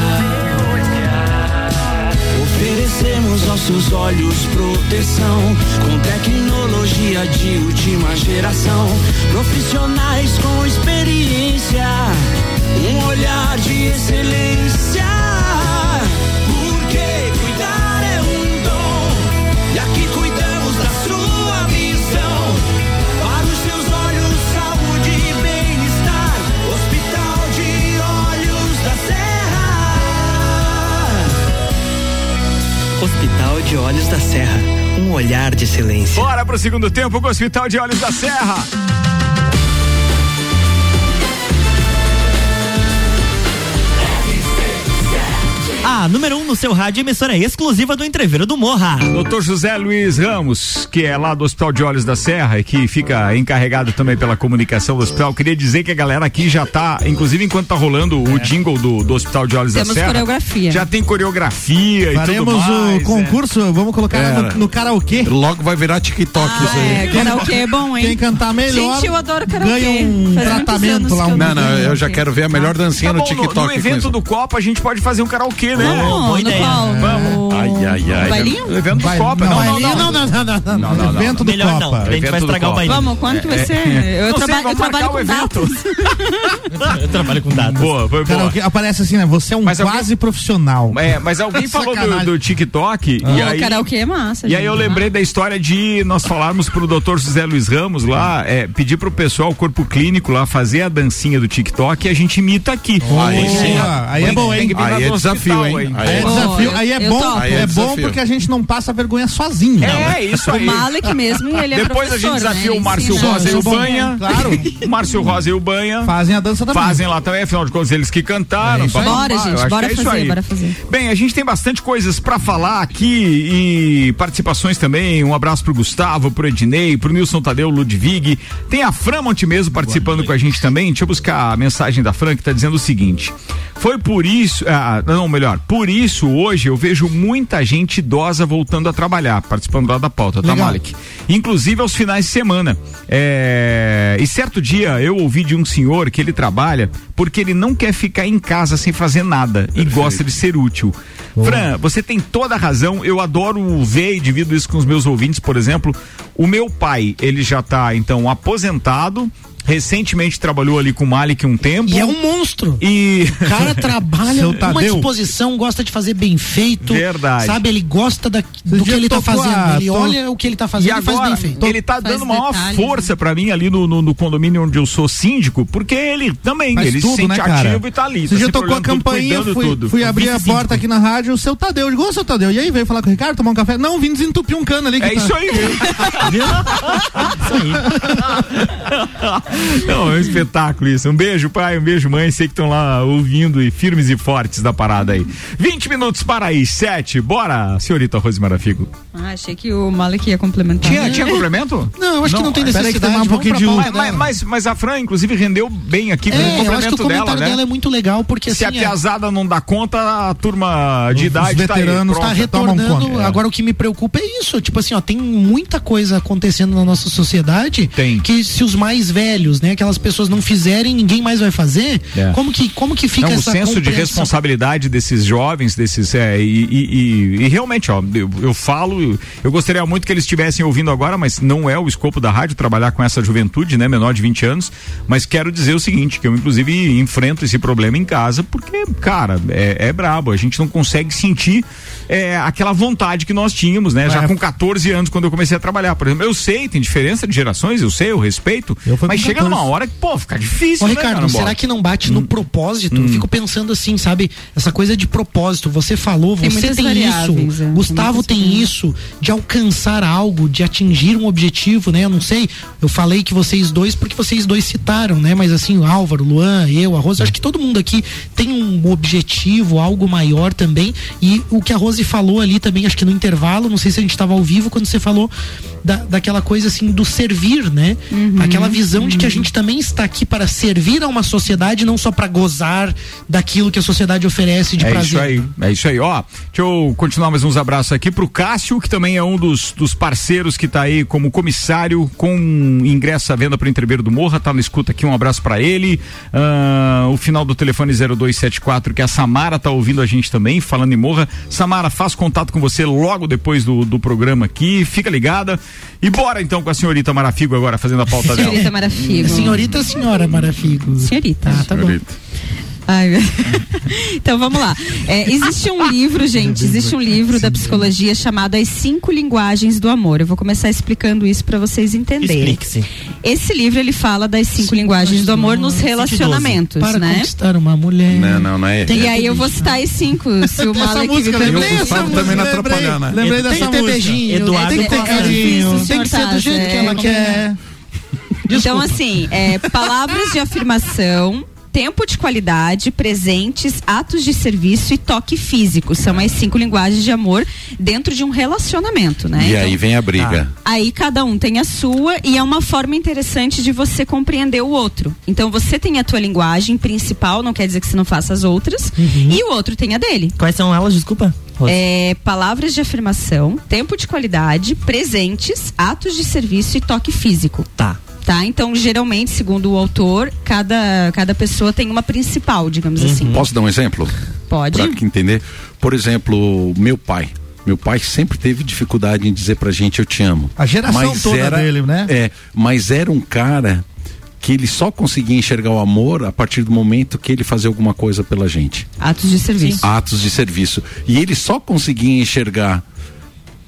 Oferecemos aos seus olhos proteção com tecnologia de última geração. Profissionais com experiência, um olhar de excelência. Hospital de Olhos da Serra. Um olhar de excelência. Bora pro segundo tempo com o Hospital de Olhos da Serra. A número 1 um no seu rádio, emissora exclusiva do Entreveiro do Morra. Doutor José Luiz Ramos, que é lá do Hospital de Olhos da Serra e que fica encarregado também pela comunicação do hospital, queria dizer que a galera aqui já tá, inclusive enquanto tá rolando é. o jingle do, do Hospital de Olhos Temos da Serra. coreografia. Já tem coreografia Faremos e tudo mais. o concurso, é. vamos colocar é. no, no, karaokê. Logo vai virar TikTok ah, isso aí. É, karaokê é bom, hein? Quem cantar melhor. Gente, eu adoro karaokê. Ganha um Faz tratamento lá. Um não, não, eu já quero ver a melhor dancinha tá no TikTok. No, no evento do Copa a gente pode fazer um karaokê, né? Não, Boa ideia. Vamos. Ai, ai, ai. Bailinho? Evento do Copa. Não, não, não, não, não, não, Evento do Melhor Copa. não, a gente vai estragar o bailinho. Vamos, quando que vai ser? Eu trabalho com datas. [LAUGHS] Eu trabalho com datas. Boa, foi boa. Aparece assim, né? Você é um quase profissional. É, mas alguém [LAUGHS] falou do TikTok e aí... O karaokê é massa. E aí eu lembrei da história de nós falarmos pro doutor José Luiz Ramos lá, é, pedir pro pessoal, o corpo clínico lá, fazer a dancinha do TikTok e a gente imita aqui. Aí sim. Aí é bom, hein? Aí é desafio, hein? Aí é desafio. Aí é bom, é bom porque a gente não passa vergonha sozinho. É, isso aí. O Malek mesmo, ele é Depois a gente desafia o Márcio Rosa e o Banha. Claro. [LAUGHS] O Márcio Rosa e o Banha. Fazem a dança também. Fazem lá também, afinal de contas, eles que cantaram. Bora, gente, bora fazer, bora fazer. Bem, a gente tem bastante coisas pra falar aqui e participações também. Um abraço pro Gustavo, pro Ednei, pro Nilson Tadeu, Ludwig. Tem a Fran Monte mesmo participando com a gente também. Deixa eu buscar a mensagem da Fran que tá dizendo o seguinte. Foi por isso, ah, não, melhor, por isso hoje eu vejo muita gente idosa voltando a trabalhar, participando lá da pauta, tá. Malik? Inclusive aos finais de semana. É, e certo dia eu ouvi de um senhor que ele trabalha porque ele não quer ficar em casa sem fazer nada e gosta de ser útil. Fran, você tem toda a razão. Eu adoro ver e divido isso com os meus ouvintes, por exemplo. O meu pai, ele já tá então aposentado. Recentemente trabalhou ali com o Malik um tempo. E é um monstro. E. O cara trabalha [LAUGHS] com uma disposição, gosta de fazer bem feito. Verdade. Sabe, ele gosta da- do que ele tá fazendo. a- Ele to- olha o que ele tá fazendo e, faz agora, bem feito. ele tá Faz dando maior força pra mim ali no, no, no condomínio onde eu sou síndico, porque ele também, Faz ele tudo, se sente né, cara? ativo e tá ali. Você tá já tocou a tudo, campainha, cuidando fui, tudo. fui abrir a porta aqui na rádio, o seu Tadeu. Eu digo, ô seu Tadeu, e aí veio falar com o Ricardo, tomar um café? Não, vim desentupir um cano ali. É tá- isso aí, [LAUGHS] viu? Isso [LAUGHS] aí. Não, é um espetáculo isso. Um beijo, pai, um beijo, mãe. Sei que estão lá ouvindo e firmes e fortes da parada aí. 20 minutos para aí, 7. Bora, senhorita Rose Marafigo. Ah, achei que o Malek ia complementar. Tinha, tinha complemento? Não, eu acho que não tem que necessidade. tem mais um pouquinho de Mas, mas, mas, a Fran, inclusive, rendeu bem aqui com o É, eu acho que o complemento dela, comentário né? dela é muito legal, porque Se assim, a é- piazada não dá conta, a turma de Os idade veteranos tá aí, tá pronto. tomam retornando. conta. Agora o que me preocupa é isso, tipo assim, ó, tem muita coisa acontecendo na nossa sociedade Tem. que se os mais velhos, né, aquelas pessoas não fizerem, ninguém mais vai fazer. É. Como que como que fica Não, o essa senso de responsabilidade desses jovens, desses. É, e, e- e- e realmente, ó, eu, eu falo, eu, eu gostaria muito que eles estivessem ouvindo agora, mas não é o escopo da rádio trabalhar com essa juventude, né, menor de 20 anos. Mas quero dizer o seguinte: que eu, inclusive, enfrento esse problema em casa, porque, cara, é, é brabo. A gente não consegue sentir é, aquela vontade que nós tínhamos, né? Já É. com 14 anos, quando eu comecei a trabalhar. Por exemplo, eu sei, tem diferença de gerações, eu sei, eu respeito. Eu mas com chega 14. numa hora que, pô, fica difícil, Ô, né, Ricardo, cara, será bola? que não bate Hum. no propósito? Eu fico pensando assim, sabe? Essa coisa de propósito. Você falou, Tem você tem variáveis, isso. é, tem Gustavo tem variáveis. isso de alcançar algo, de atingir um objetivo, né? Eu não sei. Eu falei que vocês dois, porque vocês dois citaram, né? Mas assim, o Álvaro, o Luan, eu, a Rose, acho que todo mundo aqui tem um objetivo, algo maior também. E o que a Rose falou ali também, acho que no intervalo, não sei se a gente estava ao vivo, quando você falou da, daquela coisa assim do servir, né? Uhum. Aquela visão de que a gente também está aqui para servir a uma sociedade, não só para gozar daquilo que a sociedade oferece de é prazer. isso aí, é isso aí. Ó, deixa eu continuar mais uns abraços aqui pro Cássio, que também é um dos, dos parceiros que tá aí como comissário com ingresso à venda pro Entreveiro do Morra, tá na escuta aqui, um abraço para ele. Ah, o final do telefone 0274, que a Samara tá ouvindo a gente também, falando em Morra. Samara, faz contato com você logo depois do, do programa aqui, fica ligada. E bora então com a senhorita Marafigo agora fazendo a pauta dela. Senhorita Marafigo. Senhorita ou senhora Marafigo? Senhorita. Ah, tá bom. Ai, [LAUGHS] então vamos lá. É, existe um livro, gente, existe um livro da psicologia chamado As Cinco Linguagens do Amor. Eu vou começar explicando isso para vocês entenderem. Explique-se. Esse livro ele fala das cinco linguagens do amor nos relacionamentos, Para né? conquistar uma mulher. Não, não, não é. E aí eu vou citar as cinco, se o Malek música, me Gustavo também não música, atrapalhar, né? Lembrei Tem dessa que ter música. beijinho, Eduardo tem que ter carinho, tem que ser do jeito que é, ela como quer. Então, assim, é, palavras de afirmação, tempo de qualidade, presentes, atos de serviço e toque físico. São as cinco linguagens de amor dentro de um relacionamento, né? E então, aí vem a briga. Tá. Aí cada um tem a sua e é uma forma interessante de você compreender o outro. Então você tem a tua linguagem principal, não quer dizer que você não faça as outras, uhum. e o outro tem a dele. Quais são elas, desculpa? É, palavras de afirmação, tempo de qualidade, presentes, atos de serviço e toque físico. Tá tá? Então, geralmente, segundo o autor, cada, cada pessoa tem uma principal, digamos uhum. assim. Posso dar um exemplo? Pode. Pra entender. Por exemplo, meu pai. Meu pai sempre teve dificuldade em dizer pra gente eu te amo. A geração mas toda era, dele, né? É, mas era um cara que ele só conseguia enxergar o amor a partir do momento que ele fazia alguma coisa pela gente. Atos de serviço. Sim. Atos de serviço. E ele só conseguia enxergar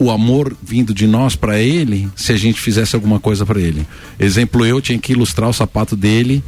o amor vindo de nós para ele se a gente fizesse alguma coisa para ele. Exemplo, eu tinha que ilustrar o sapato dele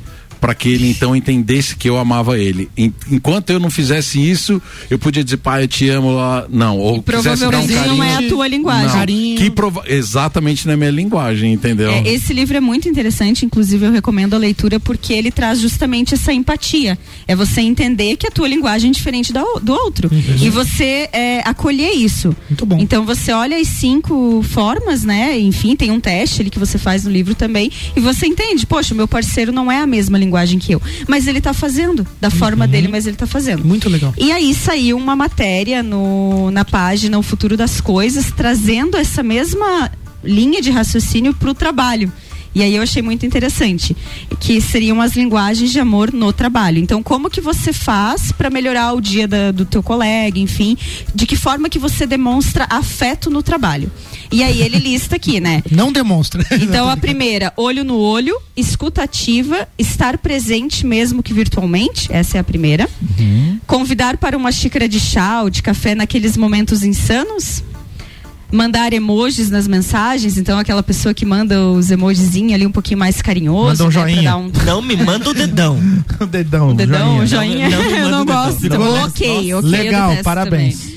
para que ele então entendesse que eu amava ele. Enquanto eu não fizesse isso, eu podia dizer, pai, eu te amo lá. Não, ou provavelmente dar um carinho, não é a tua linguagem. Que prova exatamente na minha linguagem, entendeu? É, esse livro é muito interessante, inclusive eu recomendo a leitura porque ele traz justamente essa empatia. É você entender que a tua linguagem é diferente do, do outro. Uhum. E você é, acolher isso. Muito bom. Então você olha as cinco formas, né? Enfim, tem um teste ali que você faz no livro também. E você entende, poxa, o meu parceiro não é a mesma linguagem linguagem que eu. Mas ele está fazendo, da forma uhum. dele, mas ele está fazendo. Muito legal. E aí saiu uma matéria no, na página O Futuro das Coisas, trazendo essa mesma linha de raciocínio para o trabalho. E aí eu achei muito interessante, que seriam as linguagens de amor no trabalho. Então, como que você faz para melhorar o dia da, do teu colega, enfim, de que forma que você demonstra afeto no trabalho? E aí ele lista aqui, né? [LAUGHS] Não demonstra. Então a primeira, olho no olho, escuta ativa, estar presente mesmo que virtualmente, essa é a primeira. Uhum. Convidar para uma xícara de chá ou de café naqueles momentos insanos, mandar emojis nas mensagens, então aquela pessoa que manda os emojizinhos ali um pouquinho mais carinhoso. Manda um né, joinha. Um... Não me manda o dedão. [LAUGHS] o dedão. O dedão, o joinha. Não, [LAUGHS] não eu não gosto. Não, ok, ok. Legal, parabéns. Também.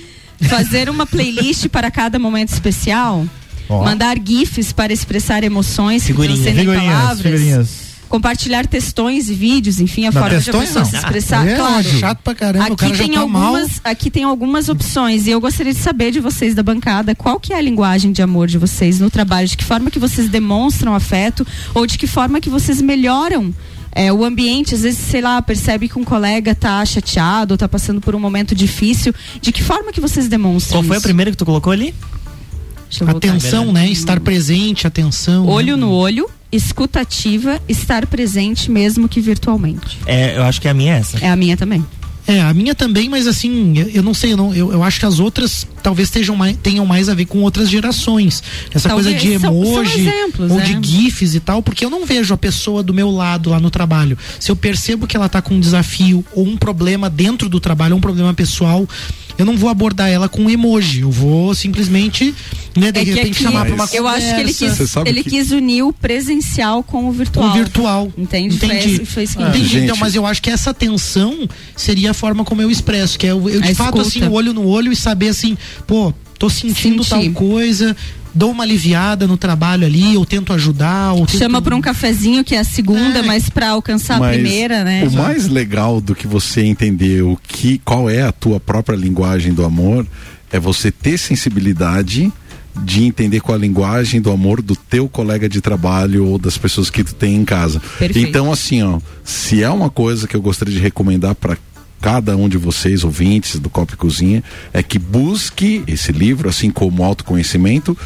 Fazer uma playlist para cada momento especial. Oh. Mandar GIFs para expressar emoções figurinhas. que não palavras. Figurinhas compartilhar textões e vídeos, enfim, a não, forma de a pessoa não. se expressar. É, claro. chato pra caramba, aqui tem tá algumas, mal. aqui tem algumas opções e eu gostaria de saber de vocês da bancada qual que é a linguagem de amor de vocês no trabalho, de que forma que vocês demonstram afeto ou de que forma que vocês melhoram é, o ambiente, às vezes, sei lá, percebe que um colega tá chateado, tá passando por um momento difícil. De que forma que vocês demonstram? Qual foi isso? a primeira que tu colocou ali? Atenção, né? Estar presente, atenção. Olho né? no olho, escutativa, estar presente mesmo que virtualmente. É, eu acho que a minha é essa. É a minha também. É, a minha também, mas assim, eu não sei, eu, não, eu, eu acho que as outras talvez tenham mais, tenham mais a ver com outras gerações. Essa talvez, coisa de emoji são, são exemplos, ou é. de GIFs e tal, porque eu não vejo a pessoa do meu lado lá no trabalho. Se eu percebo que ela está com um desafio ou um problema dentro do trabalho, um problema pessoal, eu não vou abordar ela com emoji, eu vou simplesmente, né, de é repente aqui, chamar para uma Eu acho que ele quis, ele que... quis unir o presencial com o virtual. Com o virtual. Entende? Entendi. Foi, foi isso que ah, Entendi. Então, mas eu acho que essa tensão seria a forma como eu expresso, que é eu, eu de fato assim, olho no olho e saber assim, pô, tô sentindo Senti. tal coisa, dou uma aliviada no trabalho ali, ou tento ajudar. Ou tento... Chama para um cafezinho que é a segunda, é. mas para alcançar mas a primeira, né? O mais legal do que você entender o que, qual é a tua própria linguagem do amor é você ter sensibilidade de entender qual a linguagem do amor do teu colega de trabalho ou das pessoas que tu tem em casa. Perfeito. Então assim, ó, se é uma coisa que eu gostaria de recomendar para cada um de vocês, ouvintes do Copo Cozinha, é que busque esse livro, assim como autoconhecimento,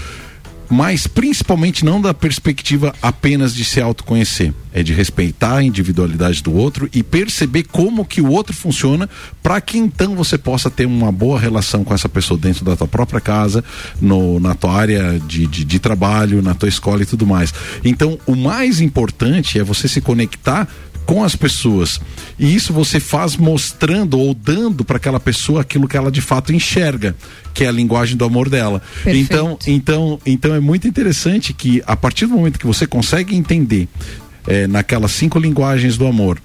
mas principalmente não da perspectiva apenas de se autoconhecer, é de respeitar a individualidade do outro e perceber como que o outro funciona para que então você possa ter uma boa relação com essa pessoa dentro da tua própria casa, no, na tua área de, de, de trabalho, na tua escola e tudo mais. Então, o mais importante é você se conectar com as pessoas. E isso você faz mostrando ou dando para aquela pessoa aquilo que ela de fato enxerga, que é a linguagem do amor dela. Perfeito. Então, então, então é muito interessante que a partir do momento que você consegue entender é, naquelas cinco linguagens do amor,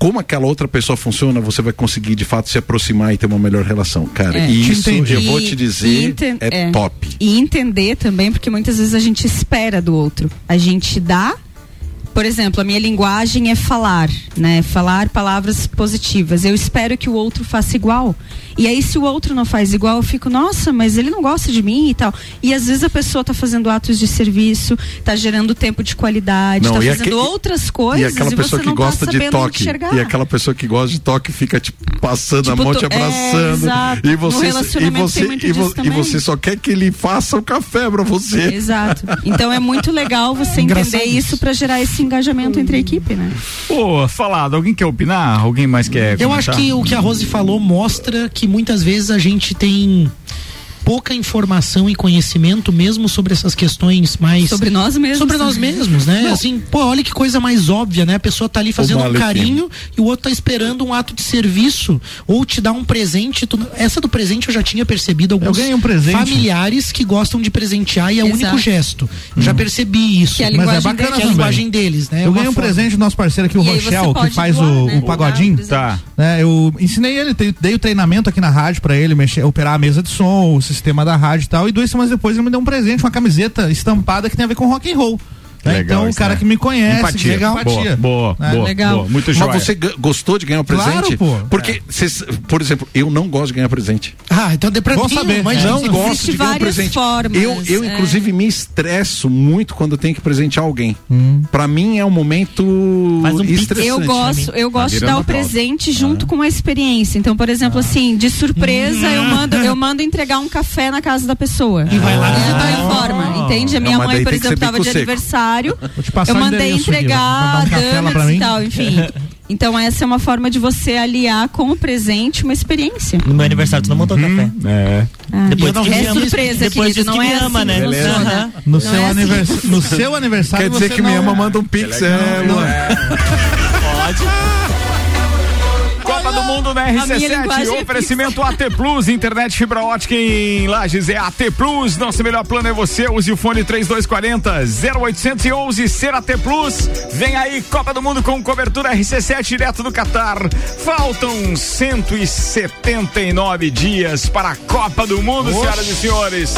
como aquela outra pessoa funciona, você vai conseguir de fato se aproximar e ter uma melhor relação. Cara, é. isso Entendi. eu vou te dizer é, é, top. E entender também, porque muitas vezes a gente espera do outro. A gente dá por exemplo, a minha linguagem é falar, né? Falar palavras positivas. Eu espero que o outro faça igual. E aí, se o outro não faz igual, eu fico, nossa, mas ele não gosta de mim e tal. E às vezes a pessoa tá fazendo atos de serviço, tá gerando tempo de qualidade, Não, tá e fazendo aque- outras coisas E aquela e pessoa você que não gosta tá de toque. enxergar. E aquela pessoa que gosta de toque fica tipo passando Tipo, a mão te tu- é, abraçando. exato. e você, e você, e, vo- e você só quer que ele faça o café pra você. Exato. Então é muito legal você [LAUGHS] entender isso pra gerar esse engajamento entre a equipe, né? Pô, falado, alguém quer opinar? Alguém mais quer Eu acho comentar? que o que a Rose falou mostra que muitas vezes a gente tem pouca informação e conhecimento mesmo sobre essas questões mais Sobre nós mesmos. sobre nós mesmos, né? Assim, pô, olha que coisa mais óbvia, né? A pessoa tá ali fazendo um carinho e o outro tá esperando um ato de serviço ou te dar um presente. tu- Essa do presente eu já tinha percebido alguns Eu ganhei um presente. familiares que gostam de presentear e é o único gesto. Eu já percebi isso. Que é a Mas é bacana é a linguagem deles, né? É Eu ganhei um forma. presente do nosso parceiro aqui, o Rochel, que faz doar, o, né? o pagodinho. Tá. né, eu ensinei ele, dei, o treinamento aqui na rádio pra ele, mexer, operar a mesa de som, o sistema da rádio e tal. E duas semanas depois ele me deu um presente, uma camiseta estampada que tem a ver com rock and roll. Né? Legal então o isso, cara né? que me conhece, Empatia. que legal, empatia. Boa, boa, né? boa, Legal. boa. Muito joia. Mas você gostou de ganhar um Claro, presente? pô. Porque, cês- por exemplo, eu não gosto de ganhar presente. Ah, então dê pra mim, saber. mas não não gosto de ganhar um várias presente. formas, eu, eu é. inclusive, me estresso muito quando eu tenho que presentear alguém. Hum. Pra mim é um momento Faz um estressante. Eu gosto, eu gosto de dar o presente junto com a experiência. Então, por exemplo, assim, de surpresa, eu mando, eu [LAUGHS] mando entregar um café na casa da pessoa. E vai lá Essa visitar é a forma, entende? A minha mas mãe, por exemplo, tava de aniversário. [LAUGHS] Vou te passar Eu mandei entregar mim. e tal, enfim. [LAUGHS] Então essa é uma forma de você aliar com o presente uma experiência. No meu aniversário, tu não mandou café. É. Ah, Depois não me é surpresa, Depois querido, não me é ama, assim, né? Beleza. No, Não seu é assim. no seu aniversário Quer dizer você que me não- ama, manda um pix. É, Não, [LAUGHS] Luan. Copa do Mundo na minha RC7, linguagem é oferecimento AT Plus, internet fibra ótica em Lages é AT Plus, nosso melhor plano é você, use o fone 3240 0811 ser AT Plus, vem aí Copa do Mundo com cobertura RC7 direto do Catar, faltam 179 dias para a Copa do Mundo, senhoras e senhores.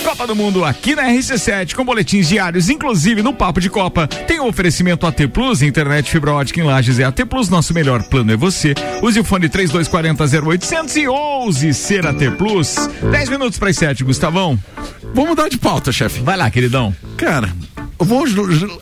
Copa do Mundo aqui na RC7 com boletins diários, inclusive no Papo de Copa. Tem o oferecimento AT Plus, internet fibra ótica em Lages é AT Plus, nosso melhor plano é você. Use o fone 3240 0800 e ouse ser AT Plus. 10 minutos para as 7, Gustavão. Vamos mudar de pauta, chefe. Vai lá, queridão. Cara, vou.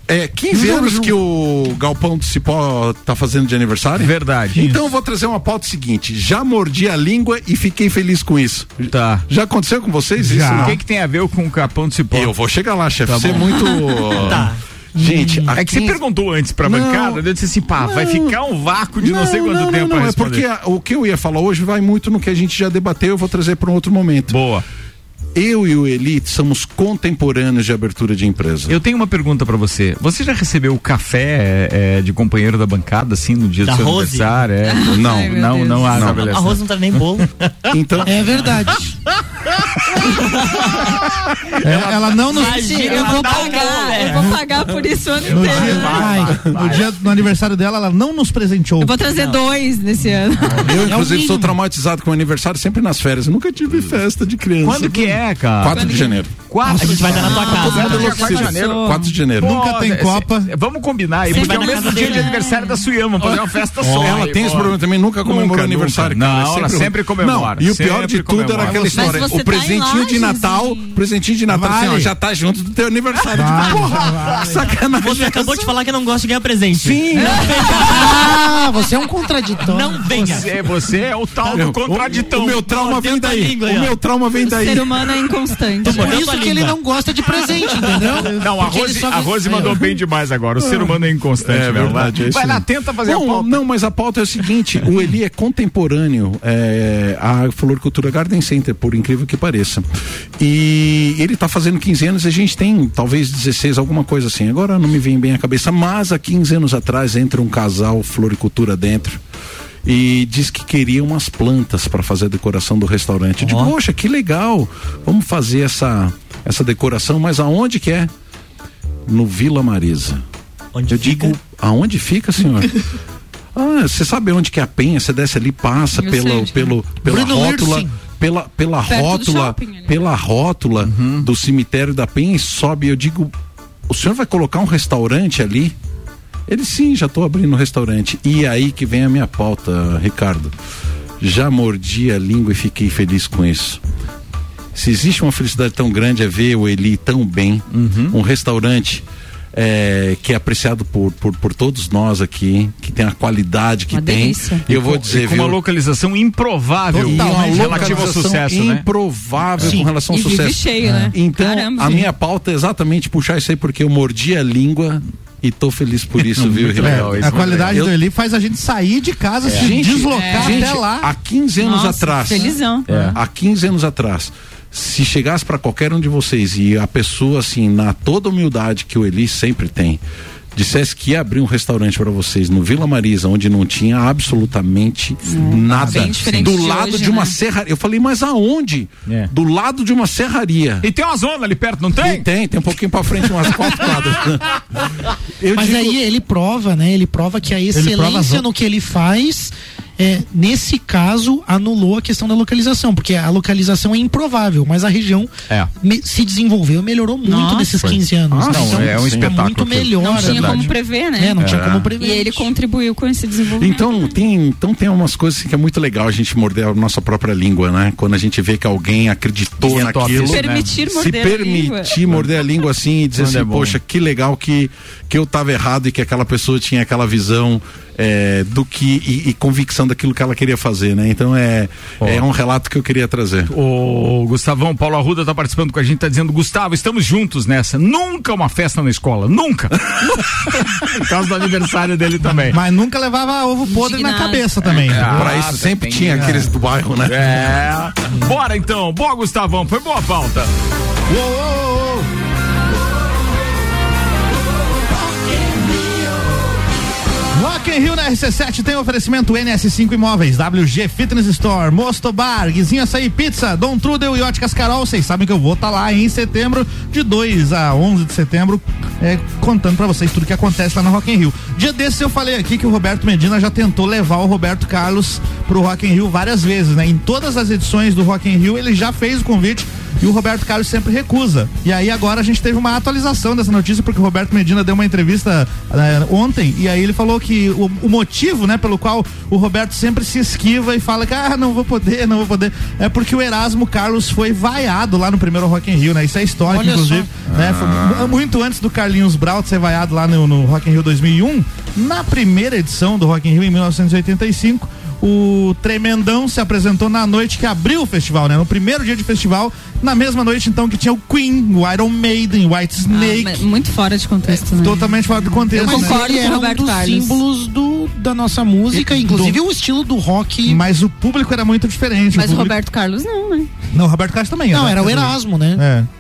É 15 anos que o Galpão do Cipó tá fazendo de aniversário? Verdade. Então eu vou trazer uma pauta seguinte: já mordi a língua e fiquei feliz com isso. Tá. Já aconteceu com vocês isso? O não? que, que tem a ver com o capão de cipó? Eu vou chegar lá, chefe. Tá Você é muito. [LAUGHS] Tá. Gente, É que você perguntou antes pra Não. bancada, eu disse assim, pá, vai ficar um vácuo de não, sei quanto não, tempo não, pra é porque a- o que eu ia falar hoje vai muito no que a gente já debateu, eu vou trazer para um outro momento. Boa. Eu e o Elite somos contemporâneos de abertura de empresa. Eu tenho uma pergunta pra você. Você já recebeu o café é, de companheiro da bancada, assim, no dia Da do seu Rose? aniversário? É? Não, [LAUGHS] Ai, não, Deus. não, ah, Não. não, beleza. A Rosa não tá nem bolo. [LAUGHS] Então, É verdade. [LAUGHS] É, ela não nos. Imagina, Eu vou pagar, pagar por isso o ano No inteiro. dia, Vai. no dia do aniversário dela, ela não nos presenteou. Eu vou trazer dois nesse ano. eu, inclusive, mínimo. sou traumatizado com o aniversário sempre nas férias. Eu nunca tive festa de criança. Quando que é, cara? 4 de janeiro. Quatro A gente vai dar na tua casa. mundo Todo louco, mundo de janeiro. 4 de janeiro. Nunca tem é, Copa. é, Vamos combinar aí, porque é o mesmo dia de aniversário da Suyama, fazer uma festa só. Ela tem esse problema também, nunca comemorou Nunca, aniversário. Não, É ela sempre comemora, e o pior de tudo comemora. era aquela história. O tá em presentinho de Natal, presentinho de Natal, assim, já tá junto do teu aniversário. Porra, sacanagem. Você acabou de falar que não gosta de ganhar presente. Sim, Ah, você é um contraditório. Não venha. Você, você é o tal do Meu, contraditão. O, o meu trauma vem daí. O meu trauma vem O daí. ser humano é inconstante. Por isso tua que ele não gosta de presente, entendeu? [LAUGHS] Não, a Porque Rose, a mandou bem demais agora. O ser humano é inconstante, É mesmo. verdade, é Vai, lá, tenta fazer a Não, pauta. não, mas a pauta é o seguinte: o [LAUGHS] Eli é contemporâneo é, à Floricultura Garden Center, por incrível que pareça. E ele está fazendo 15 anos e a gente tem talvez 16, alguma coisa assim. Agora não me vem bem a cabeça, mas há 15 anos atrás entra um casal Floricultura dentro. E diz que queria umas plantas para fazer a decoração do restaurante. Digo, Ó. poxa, que legal! Vamos fazer essa, essa decoração, mas aonde que é? No Vila Marisa. Onde Eu fica? digo, aonde fica, senhor? [LAUGHS] Ah, você sabe onde que é a penha? Você desce ali, passa Eu pelo, sei pelo, pela Bruno rótula, pela, pela Perto rótula, shopping pela rótula Uhum. do cemitério da penha e sobe. Eu digo, o senhor vai colocar um restaurante ali? Ele sim, já tô abrindo um restaurante. E aí que vem a minha pauta, Ricardo. Já mordi a língua e fiquei feliz com isso. Se existe uma felicidade tão grande é ver o Eli tão bem, um restaurante é, que é apreciado por, por, por todos nós aqui, que tem a qualidade que Uma tem. delícia. E eu vou E dizer, com uma viu? localização improvável Totalmente relativa ao sucesso, né? improvável Sim. com relação ao E vive sucesso. cheio, né? Então, Caramba, a sim. minha pauta é exatamente puxar isso aí porque eu mordi a língua e tô feliz por isso, [LAUGHS] viu, legal, a qualidade do Eli faz a gente sair de casa, se Gente, deslocar gente, até lá. Há 15 anos Nossa, atrás. felizão. É. Há 15 anos atrás. Se chegasse para qualquer um de vocês e a pessoa, assim, na toda humildade que o Eli sempre tem, dissesse que ia abrir um restaurante para vocês no Vila Marisa, onde não tinha absolutamente nada. bem diferente Do de lado hoje, de uma né? serraria. Eu falei, mas aonde? Do lado de uma serraria. E tem uma zona ali perto, não tem? E tem, tem um pouquinho para frente, umas quatro quadras. [LAUGHS] Eu Mas digo- aí ele prova, né? Ele prova que a excelência outras. no que ele faz, é, nesse caso, anulou a questão da localização, porque a localização é improvável, mas a região É. me- se desenvolveu, melhorou muito Nossa. nesses Foi. 15 anos. Nossa, né? não, é um tá espetáculo muito melhor. Não tinha verdade. como prever, né? É, não tinha É. como prever. E ele contribuiu com esse desenvolvimento. Então tem, então tem umas coisas que é muito legal a gente morder a nossa própria língua, né? Quando a gente vê que alguém acreditou é naquilo. né? Permitir se morder a permitir língua. morder a língua assim e dizer Quando assim, é bom. poxa, que legal que, que eu tava errado e que aquela pessoa tinha aquela visão é, do que e, e convicção daquilo que ela queria fazer, né? Então é, é um relato que eu queria trazer. O Gustavão, Paulo Arruda tá participando com a gente, tá dizendo, Gustavo, estamos juntos nessa. Nunca uma festa na escola, nunca. [LAUGHS] Por causa do aniversário dele também. Mas nunca levava ovo podre na cabeça também. Ah, Pra isso sempre tinha aqueles do bairro, né? É. Bora então. Boa, Gustavão. Foi boa a pauta. Rock in Rio na RC7 tem oferecimento NS5 Imóveis, WG Fitness Store, Mosto Bar, Guizinho Açaí Pizza, Dom Trudel e Óticas Carol. Vocês sabem que eu vou estar lá em setembro, de 2 a 11 de setembro, é, contando pra vocês tudo que acontece lá no Rock in Rio. Dia desses eu falei aqui que o Roberto Medina já tentou levar o Roberto Carlos pro Rock in Rio várias vezes, né? Em todas as edições do Rock in Rio ele já fez o convite e o Roberto Carlos sempre recusa. E aí agora a gente teve uma atualização dessa notícia porque o Roberto Medina deu uma entrevista eh, ontem e aí ele falou que o, o motivo, né, pelo qual o Roberto sempre se esquiva e fala que ah, não vou poder, não vou poder, é porque o Erasmo Carlos foi vaiado lá no primeiro Rock in Rio, né? Isso é histórico, Olha inclusive, né? Foi mu- muito antes do Carlinhos Braut ser vaiado lá no, no Rock in Rio 2001, na primeira edição do Rock in Rio em 1985, o Tremendão se apresentou na noite que abriu o festival, né? No primeiro dia de festival, na mesma noite então que tinha o Queen, o Iron Maiden, o White Snake. Ah, muito fora de contexto, né? Totalmente fora do contexto. Mas né? concordo ele com o era um Roberto dos Carlos. símbolos do, da nossa música, E- inclusive do- o estilo do rock. Mas o público era muito diferente. Mas o público- Roberto Carlos não, né? Não, o Roberto Carlos também. Não, né? era o Erasmo, né? É.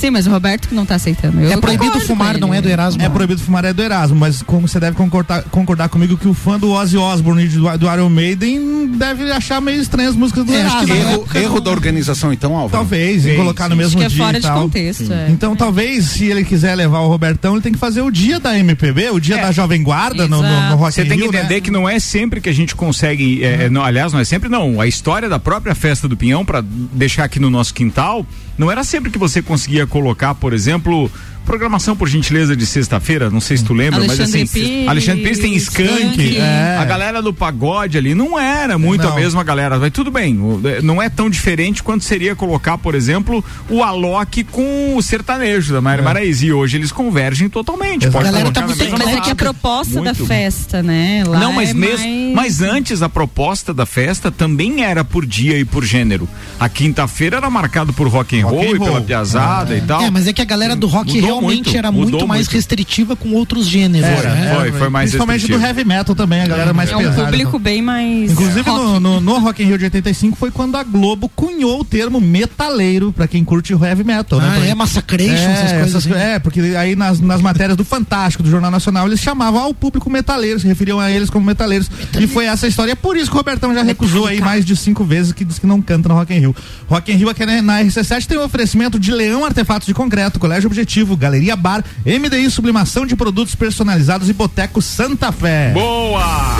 Sim, mas o Roberto que não tá aceitando. Eu É proibido fumar, não é do Erasmo. É proibido fumar é do Erasmo, mas como você deve concordar, concordar comigo que o fã do Ozzy Osbourne e do, do Iron Maiden deve achar meio estranhas as músicas do É, acho que Erasmo. né? Erro, erro da organização, então, Álvaro? Talvez, Sim, colocar no mesmo Acho que é dia fora e de tal. contexto, é. Então, talvez, se ele quiser levar o Robertão, ele tem que fazer o dia da MPB, o dia É. da Jovem Guarda no, no, no. Rock Você tem que Rio, entender né? que não é sempre que a gente consegue, é, não, aliás, não é sempre não. A história da própria festa do Pinhão, para deixar aqui no nosso quintal, não era sempre que você conseguia colocar, por exemplo, programação por gentileza de sexta-feira, não sei se tu lembra, mas Alexandre assim, Pires, Alexandre Pires tem Skank. É. a galera do pagode ali não era muito Não. a mesma galera, mas tudo bem, é, não é tão diferente quanto seria colocar, por exemplo, o Alok com o sertanejo da Mayra Maraíza, e hoje eles convergem totalmente. Exato. Pode A galera colocar tá muito Mas é que a proposta da Muito. festa, né? Lá Não, mas é mesmo, mais... mas antes a proposta da festa também era por dia e por gênero. A quinta-feira era marcado por rock and Rock roll and e pela roll. piazada e tal. É, mas é que a galera do rock Mudou realmente muito, era mudou muito mais muito. restritiva com outros gêneros. Era, né? foi, foi mais Principalmente do restritivo. heavy metal também, a galera mais É um pesada. público bem mais. Inclusive rock. no, no, no Rock in Rio de 85 foi quando a Globo cunhou o termo metaleiro pra quem curte o heavy metal, né? Ah, Porque- é Massacration, É, essas coisas. essas- assim. é, porque aí nas, nas matérias do Fantástico, do Jornal Nacional, eles chamavam ao público metaleiro, se referiam a eles como metaleiros. E foi essa história. É por isso que o Robertão já recusou aí mais de cinco vezes que diz que não canta no Rock in Rio. Rock in Rio aqui né, na RC7 tem o oferecimento de Leão Artefatos de Concreto, Colégio Objetivo, Galeria Bar, MDI Sublimação de Produtos Personalizados e Boteco Santa Fé. Boa!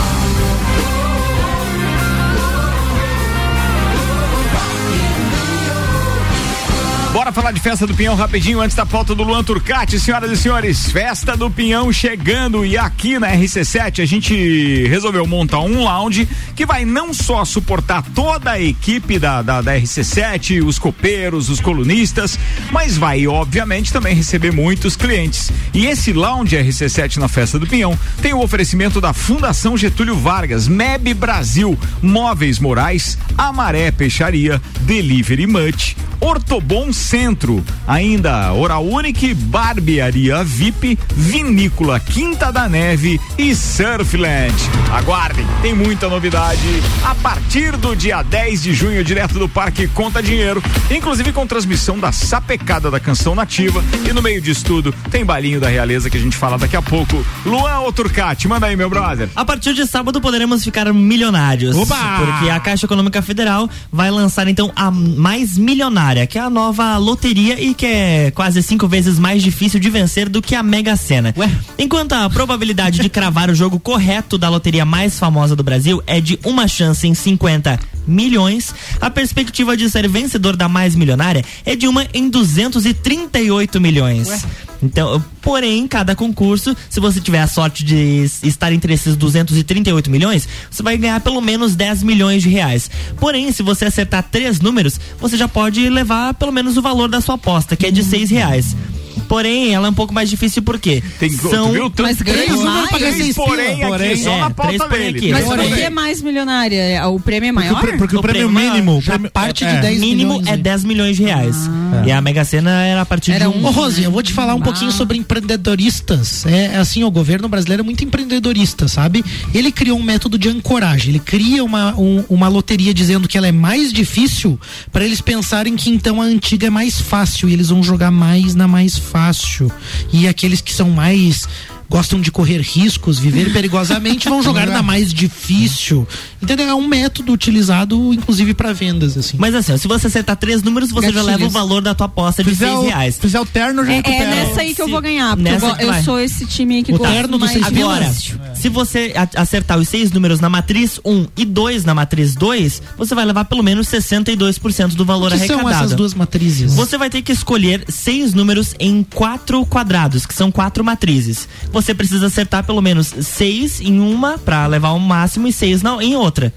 Bora falar de festa do Pinhão rapidinho antes da pauta do Luan Turcati, senhoras e senhores. Festa do Pinhão chegando e aqui na RC7 a gente resolveu montar um lounge que vai não só suportar toda a equipe da, da, da RC7, os copeiros, os colunistas, mas vai obviamente também receber muitos clientes. E esse lounge RC7 na festa do Pinhão tem o oferecimento da Fundação Getúlio Vargas, MEB Brasil, Móveis Morais, Amaré Peixaria, Delivery Much, Ortobon Centro, ainda Oral Unique, Barbearia VIP, Vinícola Quinta da Neve e Surfland. Aguardem, tem muita novidade a partir do dia 10 de junho, direto do Parque Conta Dinheiro, inclusive com transmissão da sapecada da canção nativa e no meio disso tudo tem balinho da realeza que a gente fala daqui a pouco. Luan ou Turcati, manda aí, meu brother. A partir de sábado poderemos ficar milionários. Oba! Porque a Caixa Econômica Federal vai lançar então a mais milionária, que é a nova loteria e que é quase cinco vezes mais difícil de vencer do que a Mega Sena. Enquanto a probabilidade de cravar o jogo correto da loteria mais famosa do Brasil é de uma chance em 50 milhões, a perspectiva de ser vencedor da mais milionária é de uma em 238 milhões. Então, porém, cada concurso, se você tiver a sorte de estar entre esses 238 milhões, você vai ganhar pelo menos 10 milhões de reais. Porém, se você acertar três números, você já pode levar pelo menos o valor da sua aposta, que é de seis reais. Porém, ela é um pouco mais difícil porque Tem, são viu? Três- três números pra ganhar seis porém pila. aqui, só É, na pauta porém dele. aqui. Mas por porém. que mais milionária? É, O prêmio é maior? Porque o prêmio mínimo. o já prêmio- parte é. de 10 mínimo milhões, é né? 10 milhões de reais. E a Mega Sena era a partir Era de um. um... Ô, Rosinha, eu vou te falar um pouquinho sobre empreendedoristas. É assim, o governo brasileiro é muito empreendedorista, sabe? Ele criou um método de ancoragem. Ele cria uma, um- uma loteria dizendo que ela é mais difícil para eles pensarem que então a antiga é mais fácil e eles vão jogar mais na mais fácil. E aqueles que são mais gostam de correr riscos, viver [LAUGHS] perigosamente, vão jogar na mais difícil. Entendeu? É um método utilizado, inclusive, para vendas, assim. Mas assim, se você acertar três números, você já Gatilhos. leva o valor da tua aposta de Fizer seis o- reais. Fizer o terno, já É, recupera. é nessa aí que eu vou ganhar, porque eu, Nessa eu vai. sou esse time aí que O gosta terno do mais seis de Agora, se você acertar os seis números na matriz 1 e 2 na matriz 2, você vai levar pelo menos 62% do valor O que são arrecadado. essas duas matrizes? Você vai ter que escolher seis números em quatro quadrados, que são quatro matrizes. Você precisa acertar pelo menos seis em uma pra levar o máximo e seis na, em outra.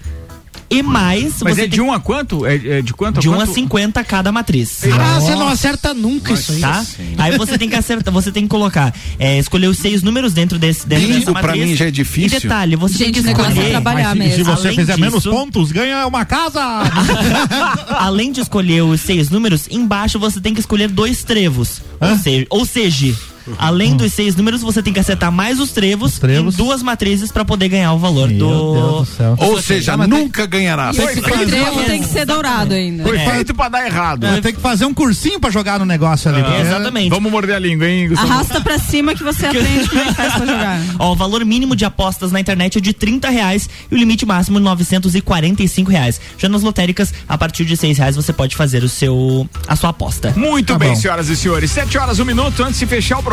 E mais. Mas você é tem- de um a quanto? É, é de quanto a de 1 a quanto? 50 cada matriz. Ah, você não acerta nunca isso aí. Tá? Aí você tem que acertar, você tem que colocar, é, escolher os seis números dentro desse dentro Bingo dessa pra matriz. mim já é difícil. E detalhe, você tem Gente, que o negócio é escolher. trabalhar Mas se, se mesmo. você Além fizer menos disso- pontos, ganha uma casa. [LAUGHS] Além de escolher os seis números, embaixo você tem que escolher dois trevos. Ou seja, ou seja, além dos seis números, você tem que acertar mais os trevos, trevos. em duas matrizes pra poder ganhar o valor Meu do. Deus do céu. Ou seja, nunca ganhará. E esse trevo tem que ser dourado ainda. Foi feito pra dar errado. É, tem que fazer um cursinho pra jogar no negócio ali. porque- Exatamente. Vamos morder a língua, hein, Gustavo? Arrasta pra cima que você [LAUGHS] aprende como é que faz pra jogar. Ó, o valor mínimo de apostas na internet é de 30 reais e o limite máximo 945 reais. Já nas lotéricas, a partir de 6 reais você pode fazer o seu a sua aposta. Muito Tá bem, bom. senhoras e senhores. Sete horas, um minuto antes de fechar o programa.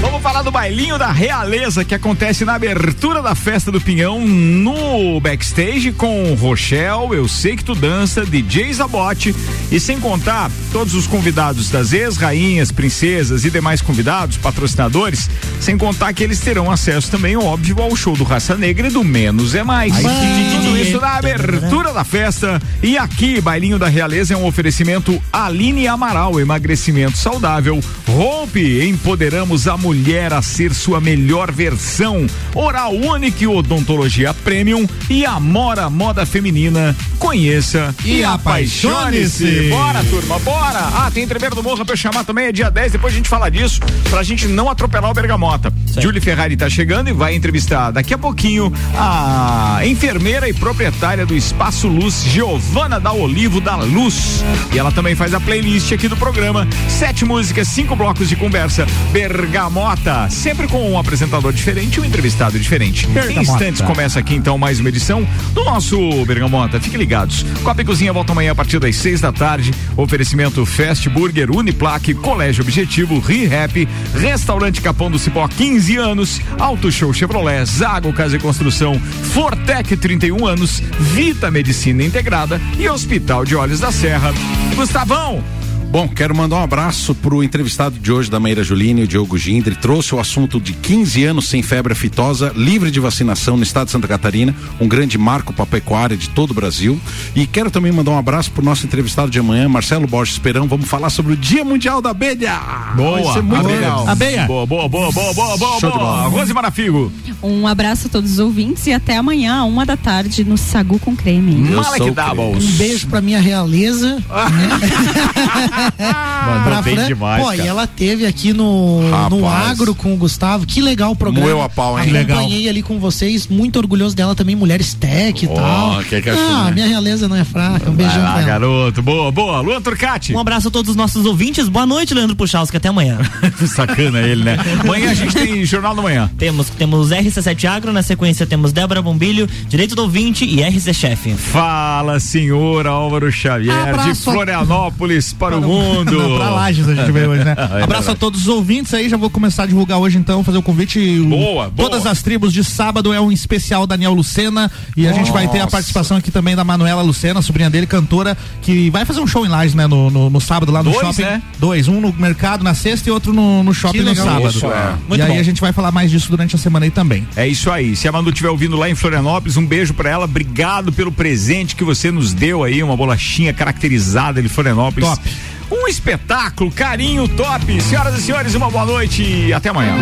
Vamos falar do bailinho da realeza que acontece na abertura da festa do Pinhão no backstage com Rochelle, Eu Sei Que Tu Dança, DJ Zabote e sem contar todos os convidados das ex-rainhas, princesas e demais convidados, patrocinadores, sem contar que eles terão acesso também, óbvio, ao show do Raça Negra e do Menos é Mais. Tudo isso na abertura da festa. E aqui, Bailinho da Realeza é um oferecimento Aline Amaral, emagrecimento saudável. Rompe, empoderamos a mulher a ser sua melhor versão. Oral Unique Odontologia Premium e Amora Moda Feminina. Conheça e, E apaixone-se. Bora, turma, bora. Ah, tem entreveiro do Morra pra eu chamar também, é dia 10, depois a gente fala disso, pra gente não atropelar o Bergamota. Julie Ferrari tá chegando e vai entrevistar daqui a pouquinho a enfermeira e proprietária do Espaço Luz, Giovana da Olivo da Luz. E ela também faz a playlist aqui do programa. Sete músicas, cinco blocos de conversa. Bergamota, sempre com um apresentador diferente e um entrevistado diferente. Em Bergamota. instantes começa aqui então mais uma edição do nosso Bergamota. Fiquem ligados. Copa e Cozinha volta amanhã a partir das seis da tarde. Oferecimento Fast Burger, Uniplaque, Colégio Objetivo, ReHap, Restaurante Capão do Cipó, 15 anos, Auto Show Chevrolet, Zago Casa e Construção, Fortec 31 anos, Vita Medicina Integrada e Hospital de Olhos da Serra. Gustavão, Bom, quero mandar um abraço pro entrevistado de hoje da Meira Juline, o Diogo Gindre, trouxe o assunto de 15 anos sem febre aftosa, livre de vacinação no estado de Santa Catarina, um grande marco para a pecuária de todo o Brasil. E quero também mandar um abraço pro nosso entrevistado de amanhã, Marcelo Borges Esperão, vamos falar sobre o Dia Mundial da Abelha. Vai Boa, ser muito abelha. legal. Abelha. Boa, boa, boa, boa, boa, boa, Show de boa. bola. Rose Marafigo. Um abraço a todos os ouvintes e até amanhã, uma da tarde, no Sagu com Creme. Eu Mala sou que dá. Um beijo pra minha realeza. [LAUGHS] Mandou pra bem Fran. demais, Pô, e cara. ela teve aqui no, no agro com o Gustavo. Que legal o programa. Moeu a pau, hein? Acompanhei ali com vocês. Muito orgulhoso dela também, Mulheres Tech e Ó, tal. que que achou, ah, né? minha realeza não é fraca. Um beijão lá, pra ela. garoto. Boa, boa. Luan Turcati. Um abraço a todos os nossos ouvintes. Boa noite, Leandro Puchalski. Até amanhã. [LAUGHS] Sacana ele, né? Amanhã a gente tem Jornal da Manhã. temos, temos RC7 Agro, na sequência temos Débora Bombilho, Direito do Ouvinte e RC Chefe. Fala, senhor Álvaro Xavier, de Abraço. Florianópolis para o mundo. [LAUGHS] Não, pra Lages a gente veio hoje, né? [LAUGHS] É Abraço a todos os ouvintes aí, já vou começar a divulgar hoje então, fazer o convite. Boa, boa. Todas as tribos de sábado é um especial Daniel Lucena e a gente vai ter a Nossa. participação aqui também da Manuela Lucena, sobrinha dele, cantora, que vai fazer um show em Lages, né? No, no, no sábado lá no Dois, shopping. né? Dois, um no mercado na sexta e outro no, no shopping no sábado. Isso, é. Muito e aí bom. a gente vai falar mais disso durante a semana aí também. É isso aí. Se a Manu estiver ouvindo lá em Florianópolis, um beijo pra ela. Obrigado pelo presente que você nos deu aí, uma bolachinha caracterizada de Florianópolis. Top. Um espetáculo, carinho top. Senhoras e senhores, uma boa noite e até amanhã.